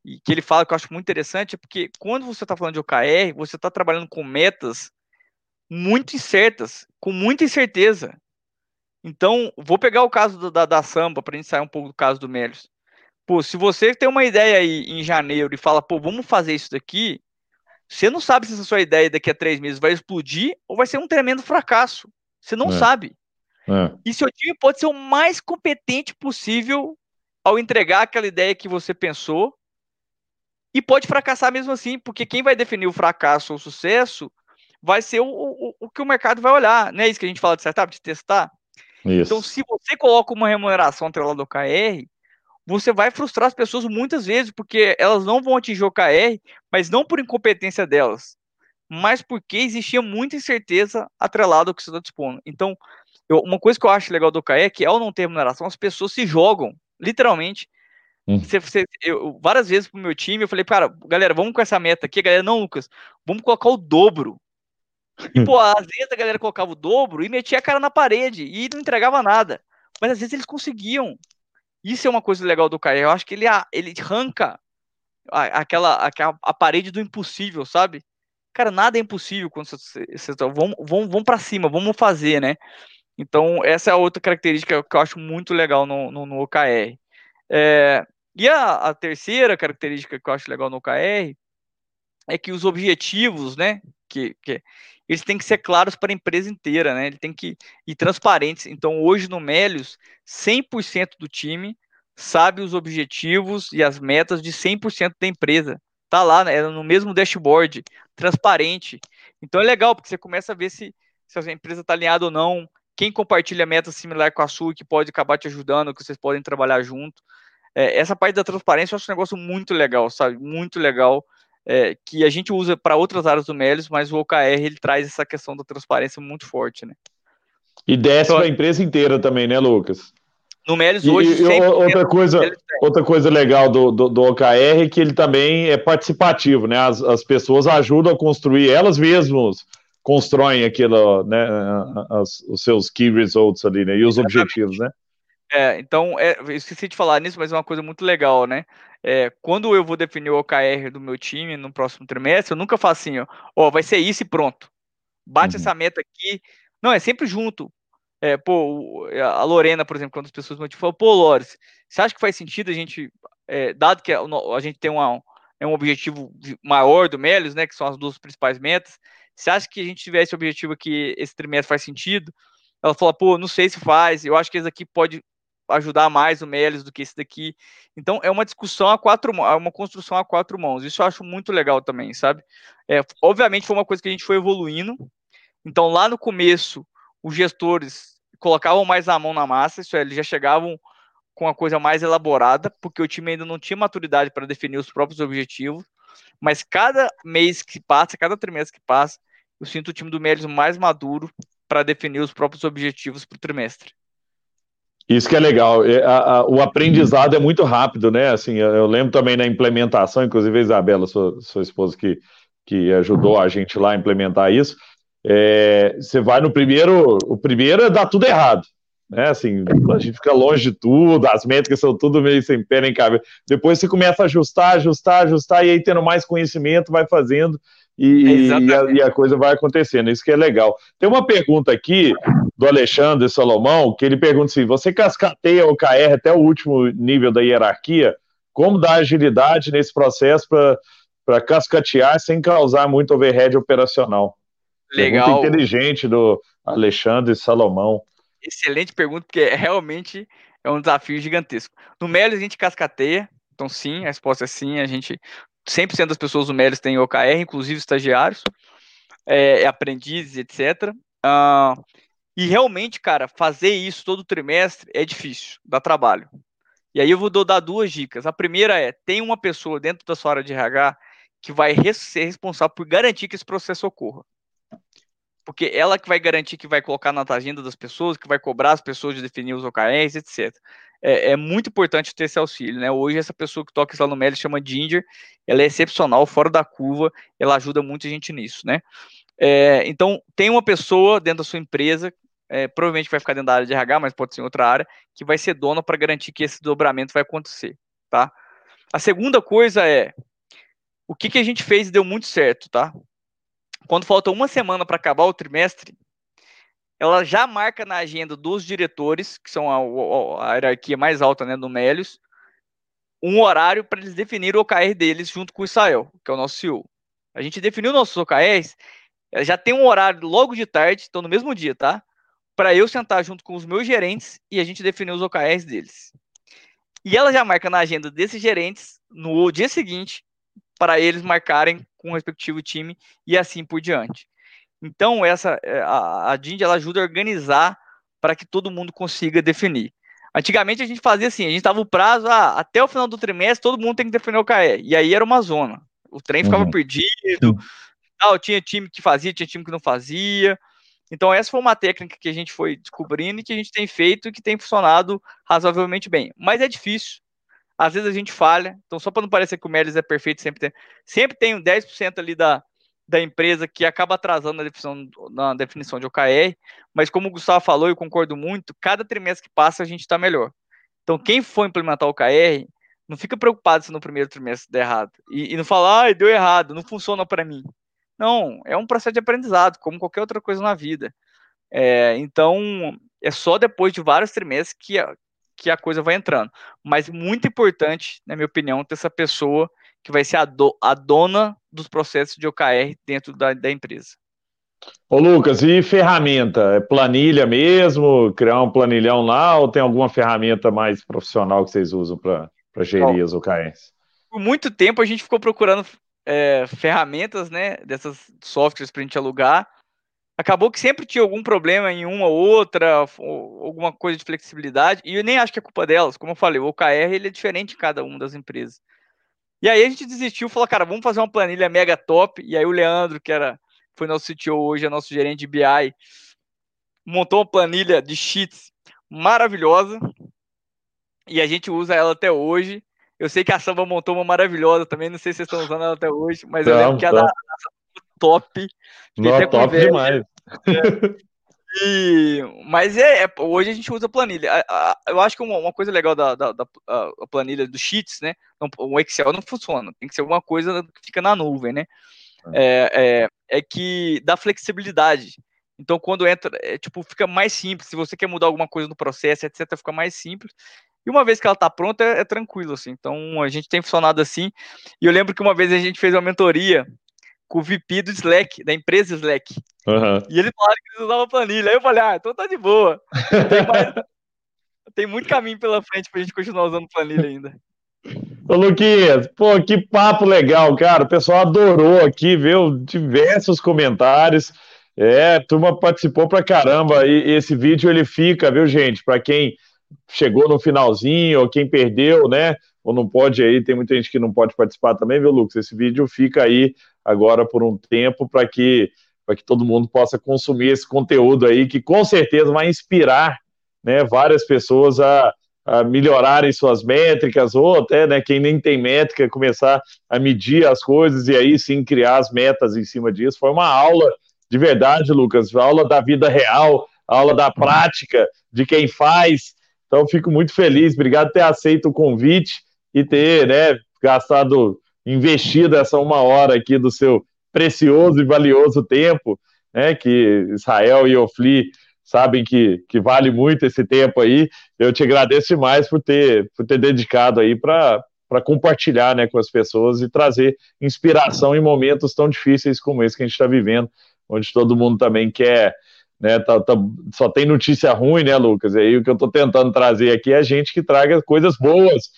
E que ele fala que eu acho muito interessante, é porque quando você está falando de OKR, você está trabalhando com metas muito incertas, com muita incerteza. Então, vou pegar o caso da, da samba para a gente sair um pouco do caso do Melios. Pô, se você tem uma ideia aí em janeiro e fala, pô, vamos fazer isso daqui, você não sabe se essa sua ideia daqui a três meses vai explodir ou vai ser um tremendo fracasso. Você não é. sabe. É. E seu time pode ser o mais competente possível ao entregar aquela ideia que você pensou e pode fracassar mesmo assim, porque quem vai definir o fracasso ou o sucesso vai ser o, o, o que o mercado vai olhar. Não é isso que a gente fala de startup, de testar? Isso. Então, se você coloca uma remuneração atrelada ao KR, você vai frustrar as pessoas muitas vezes, porque elas não vão atingir o KR, mas não por incompetência delas, mas porque existia muita incerteza atrelada ao que você está dispondo. Então, eu, uma coisa que eu acho legal do KR é que, ao não ter remuneração, as pessoas se jogam, literalmente. Hum. Você, você, eu, várias vezes pro meu time, eu falei, cara, galera, vamos com essa meta aqui. A galera, não, Lucas, vamos colocar o dobro. E, pô, às vezes a galera colocava o dobro e metia a cara na parede e não entregava nada. Mas às vezes eles conseguiam. Isso é uma coisa legal do Caio. Eu acho que ele, ele arranca aquela, aquela a parede do impossível, sabe? Cara, nada é impossível quando você, você tá, vamos, vamos, vamos para cima, vamos fazer, né? Então, essa é a outra característica que eu acho muito legal no, no, no OKR. É, e a, a, terceira característica que eu acho legal no OKR é que os objetivos, né, que, que eles têm que ser claros para a empresa inteira, né? Ele tem que ir transparentes. Então, hoje no Melios, 100% do time sabe os objetivos e as metas de 100% da empresa. Tá lá, né? no mesmo dashboard, transparente. Então é legal, porque você começa a ver se, se a empresa está alinhada ou não, quem compartilha meta similar com a sua, que pode acabar te ajudando, que vocês podem trabalhar junto. É, essa parte da transparência eu acho um negócio muito legal, sabe? Muito legal. É, que a gente usa para outras áreas do Melios, mas o OKR ele traz essa questão da transparência muito forte, né? E desce então, para a empresa inteira também, né, Lucas? No hoje. E, outra, coisa, outra coisa legal do, do, do, OKR é que ele também é participativo, né? As, as pessoas ajudam a construir, elas mesmas constroem aquilo, né? As, os seus key results ali, né? E os Exatamente. objetivos, né? É, então, é, eu esqueci de falar nisso, mas é uma coisa muito legal, né? É, quando eu vou definir o OKR do meu time no próximo trimestre, eu nunca faço assim, ó, ó vai ser isso e pronto. Bate uhum. essa meta aqui. Não, é sempre junto. É, pô, a Lorena, por exemplo, quando as pessoas me falam, pô, Lores, você acha que faz sentido a gente, é, dado que a, a, gente tem uma, é um objetivo maior do Melios, né, que são as duas principais metas, você acha que a gente tiver esse objetivo aqui, esse trimestre faz sentido? Ela fala, pô, não sei se faz, eu acho que esse aqui pode ajudar mais o Melios do que esse daqui. Então, é uma discussão a quatro mãos, é uma construção a quatro mãos. Isso eu acho muito legal também, sabe? É, obviamente, foi uma coisa que a gente foi evoluindo. Então, lá no começo, os gestores colocavam mais a mão na massa, isso é, eles já chegavam com a coisa mais elaborada, porque o time ainda não tinha maturidade para definir os próprios objetivos. Mas cada mês que passa, cada trimestre que passa, eu sinto o time do Melios mais maduro para definir os próprios objetivos para o trimestre. Isso que é legal. É, o aprendizado é muito rápido, né? Assim, eu, eu, lembro também na implementação, inclusive a Isabela, sua, sua esposa, que, que ajudou a gente lá a implementar isso. É, você vai no primeiro, o primeiro é dá tudo errado, né? Assim, a gente fica longe de tudo, as métricas são tudo meio sem pé nem cabeça. Depois você começa a ajustar, ajustar, ajustar, e aí tendo mais conhecimento, vai fazendo e, e, a, e, a, coisa vai acontecendo. Isso que é legal. Tem uma pergunta aqui do Alexandre Salomão, que ele pergunta assim: você cascateia o KR até o último nível da hierarquia? Como dar agilidade nesse processo para cascatear sem causar muito overhead operacional? Legal. Muito inteligente do Alexandre Salomão. Excelente pergunta, porque realmente é um desafio gigantesco. No Melios a gente cascateia, então sim, a resposta é sim, a gente 100% das pessoas do Melios têm OKR, inclusive estagiários, é, é aprendizes, etc. Uh, ah, e realmente, cara, fazer isso todo trimestre é difícil, dá trabalho. E aí eu vou dar duas dicas. A primeira é, tem uma pessoa dentro da sua área de RH que vai ser responsável por garantir que esse processo ocorra porque ela que vai garantir que vai colocar na agenda das pessoas, que vai cobrar as pessoas de definir os OKRs, etc. É, é, muito importante ter esse auxílio, né? Hoje essa pessoa que toca Meli chama Ginger, ela é excepcional, fora da curva, ela ajuda muita gente nisso, né? É, então, tem uma pessoa dentro da sua empresa, é, provavelmente vai ficar dentro da área de RH, mas pode ser em outra área, que vai ser dona para garantir que esse dobramento vai acontecer, tá? A segunda coisa é, o que, que a gente fez e deu muito certo, tá? Quando falta uma semana para acabar o trimestre, ela já marca na agenda dos diretores, que são a, a hierarquia mais alta né, do Melios, um horário para eles definirem o OKR deles junto com o Israel, que é o nosso CEO. A gente definiu nossos OKRs, eh, já tem um horário logo de tarde, então no mesmo dia, tá? Para eu sentar junto com os meus gerentes e a gente definir os OKRs deles. E ela já marca na agenda desses gerentes no dia seguinte para eles marcarem com o respectivo time e assim por diante. Então, essa é, a, a ela ajuda a organizar para que todo mundo consiga definir. Antigamente a gente fazia assim, a gente tava o prazo, ah, até o final do trimestre todo mundo tem que definir o KE. E aí era uma zona. O trem ficava uhum. perdido, tal, tinha time que fazia, tinha time que não fazia. Então essa foi uma técnica que a gente foi descobrindo e que a gente tem feito e que tem funcionado razoavelmente bem. Mas é difícil, às vezes a gente falha, então só para não parecer que o Melis é perfeito, sempre tem, sempre tem um 10% ali da, da empresa que acaba atrasando na definição, na definição de OKR, mas como o Gustavo falou, eu concordo muito, cada trimestre que passa a gente está melhor. Então quem for implementar o OKR, não fica preocupado se no primeiro trimestre der errado. E, e não fala, ah, deu errado, não funciona para mim. Não, é um processo de aprendizado, como qualquer outra coisa na vida. É, então, é só depois de vários trimestres que, que a coisa vai entrando. Mas muito importante, na minha opinião, ter essa pessoa que vai ser a, do, a dona dos processos de OKR dentro da, da empresa. Ô Lucas, e ferramenta? É planilha mesmo? Criar um planilhão lá ou tem alguma ferramenta mais profissional que vocês usam para gerir as OKRs? Por muito tempo a gente ficou procurando é, ferramentas, né, dessas softwares para a gente alugar acabou que sempre tinha algum problema em uma ou outra, ou alguma coisa de flexibilidade, e eu nem acho que é culpa delas. Como eu falei, o OKR ele é diferente em cada uma das empresas. E aí a gente desistiu, falou, cara, vamos fazer uma planilha mega top. E aí o Leandro, que era foi nosso CTO hoje, é nosso gerente de BI, montou uma planilha de sheets maravilhosa. E a gente usa ela até hoje. Eu sei que a Samba montou uma maravilhosa também, não sei se vocês estão usando ela até hoje, mas não, eu lembro que a da, top. Top demais. E, mas é, é, hoje a gente usa planilha. Eu acho que uma, uma coisa legal da, da, da planilha do Sheets, né? o Excel não funciona, tem que ser alguma coisa que fica na nuvem, né? É, é, é que dá flexibilidade. Então, quando entra, é, tipo, fica mais simples. Se você quer mudar alguma coisa no processo, etc., fica mais simples. E uma vez que ela está pronta, é, é, tranquilo, assim. Então, a gente tem funcionado assim. E eu lembro que uma vez a gente fez uma mentoria com o VP do Slack, da empresa Slack. Uhum. E ele falava que eles usavam planilha. Aí eu falei, ah, então tá de boa. Tem, mais... Tem muito caminho pela frente pra gente continuar usando planilha ainda. Ô, Luquinhas, pô, que papo legal, cara. O pessoal adorou aqui, viu? Diversos comentários. É, a turma participou pra caramba. E esse vídeo ele fica, viu, gente? Para quem chegou no finalzinho, ou quem perdeu, né? Ou não pode aí, tem muita gente que não pode participar também, viu, Lucas? Esse vídeo fica aí agora por um tempo para que, que todo mundo possa consumir esse conteúdo aí, que com certeza vai inspirar né, várias pessoas a, a melhorarem suas métricas, ou até né, quem nem tem métrica, começar a medir as coisas e aí sim criar as metas em cima disso. Foi uma aula de verdade, Lucas, aula da vida real, aula da prática, de quem faz. Então, fico muito feliz, obrigado por ter aceito o convite e ter né, gastado investido essa uma hora aqui do seu precioso e valioso tempo, né, que Israel e Ofli sabem que, que vale muito esse tempo aí. Eu te agradeço demais por ter, por ter dedicado aí para compartilhar né, com as pessoas e trazer inspiração em momentos tão difíceis como esse que a gente está vivendo, onde todo mundo também quer. Né, tá, tá, só tem notícia ruim, né, Lucas? E aí o que eu estou tentando trazer aqui é a gente que traga coisas boas,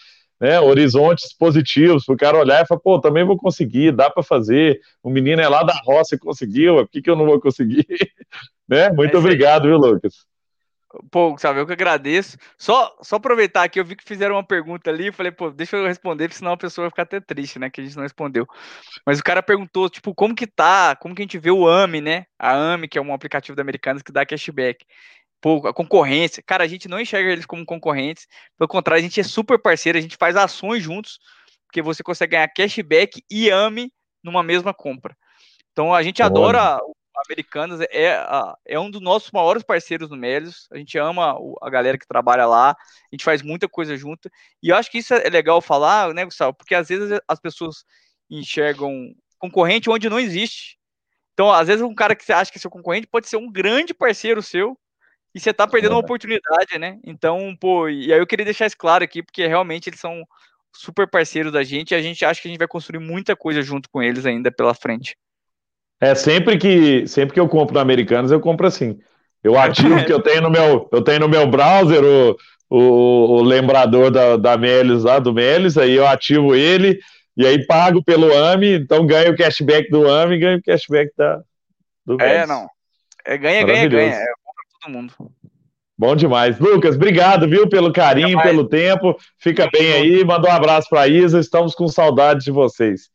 né, horizontes positivos, para o cara olhar e falar, pô, também vou conseguir, dá para fazer. O menino é lá da roça e conseguiu, por que, que eu não vou conseguir? né? Muito é obrigado, viu, Lucas? Pô, sabe, eu que agradeço. Só, só aproveitar que eu vi que fizeram uma pergunta ali, eu falei, pô, deixa eu responder, porque senão a pessoa vai ficar até triste, né, que a gente não respondeu. Mas o cara perguntou, tipo, como que tá, como que a gente vê o AMI, né? A AMI, que é um aplicativo da Americanas que dá cashback pô, a concorrência. Cara, a gente não enxerga eles como concorrentes. Pelo contrário, a gente é super parceiro, a gente faz ações juntos, porque você consegue ganhar cashback e AME numa mesma compra. Então a gente adora Americanas, é, é um dos nossos maiores parceiros no Melios. A gente ama a galera que trabalha lá, a gente faz muita coisa junto. E eu acho que isso é legal falar, né, Gustavo? Porque às vezes as pessoas enxergam concorrente onde não existe. Então, às vezes, um cara que você acha que é seu concorrente pode ser um grande parceiro seu, e você tá perdendo uma oportunidade, né? Então, pô, e aí eu queria deixar isso claro aqui, porque realmente eles são super parceiros da gente e a gente acha que a gente vai construir muita coisa junto com eles ainda pela frente. É, sempre que sempre que eu compro no Americanos, eu compro assim. Eu ativo que eu tenho no meu, eu tenho no meu browser o, o, o lembrador da, da Melis lá, do Melis, aí eu ativo ele e aí pago pelo AMI, então ganho o cashback do AMI e ganho o cashback da, do Melis. É, não. É ganha, ganha, ganha. Todo mundo. Bom demais. Lucas, obrigado, viu, pelo carinho, pelo tempo. Fica bem aí. Manda um abraço para a Isa. Estamos com saudades de vocês.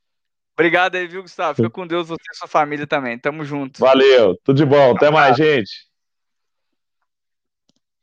Obrigado aí, viu, Gustavo? Fica com Deus, você e sua família também. Tamo junto. Valeu. Tudo de bom. Até mais, gente.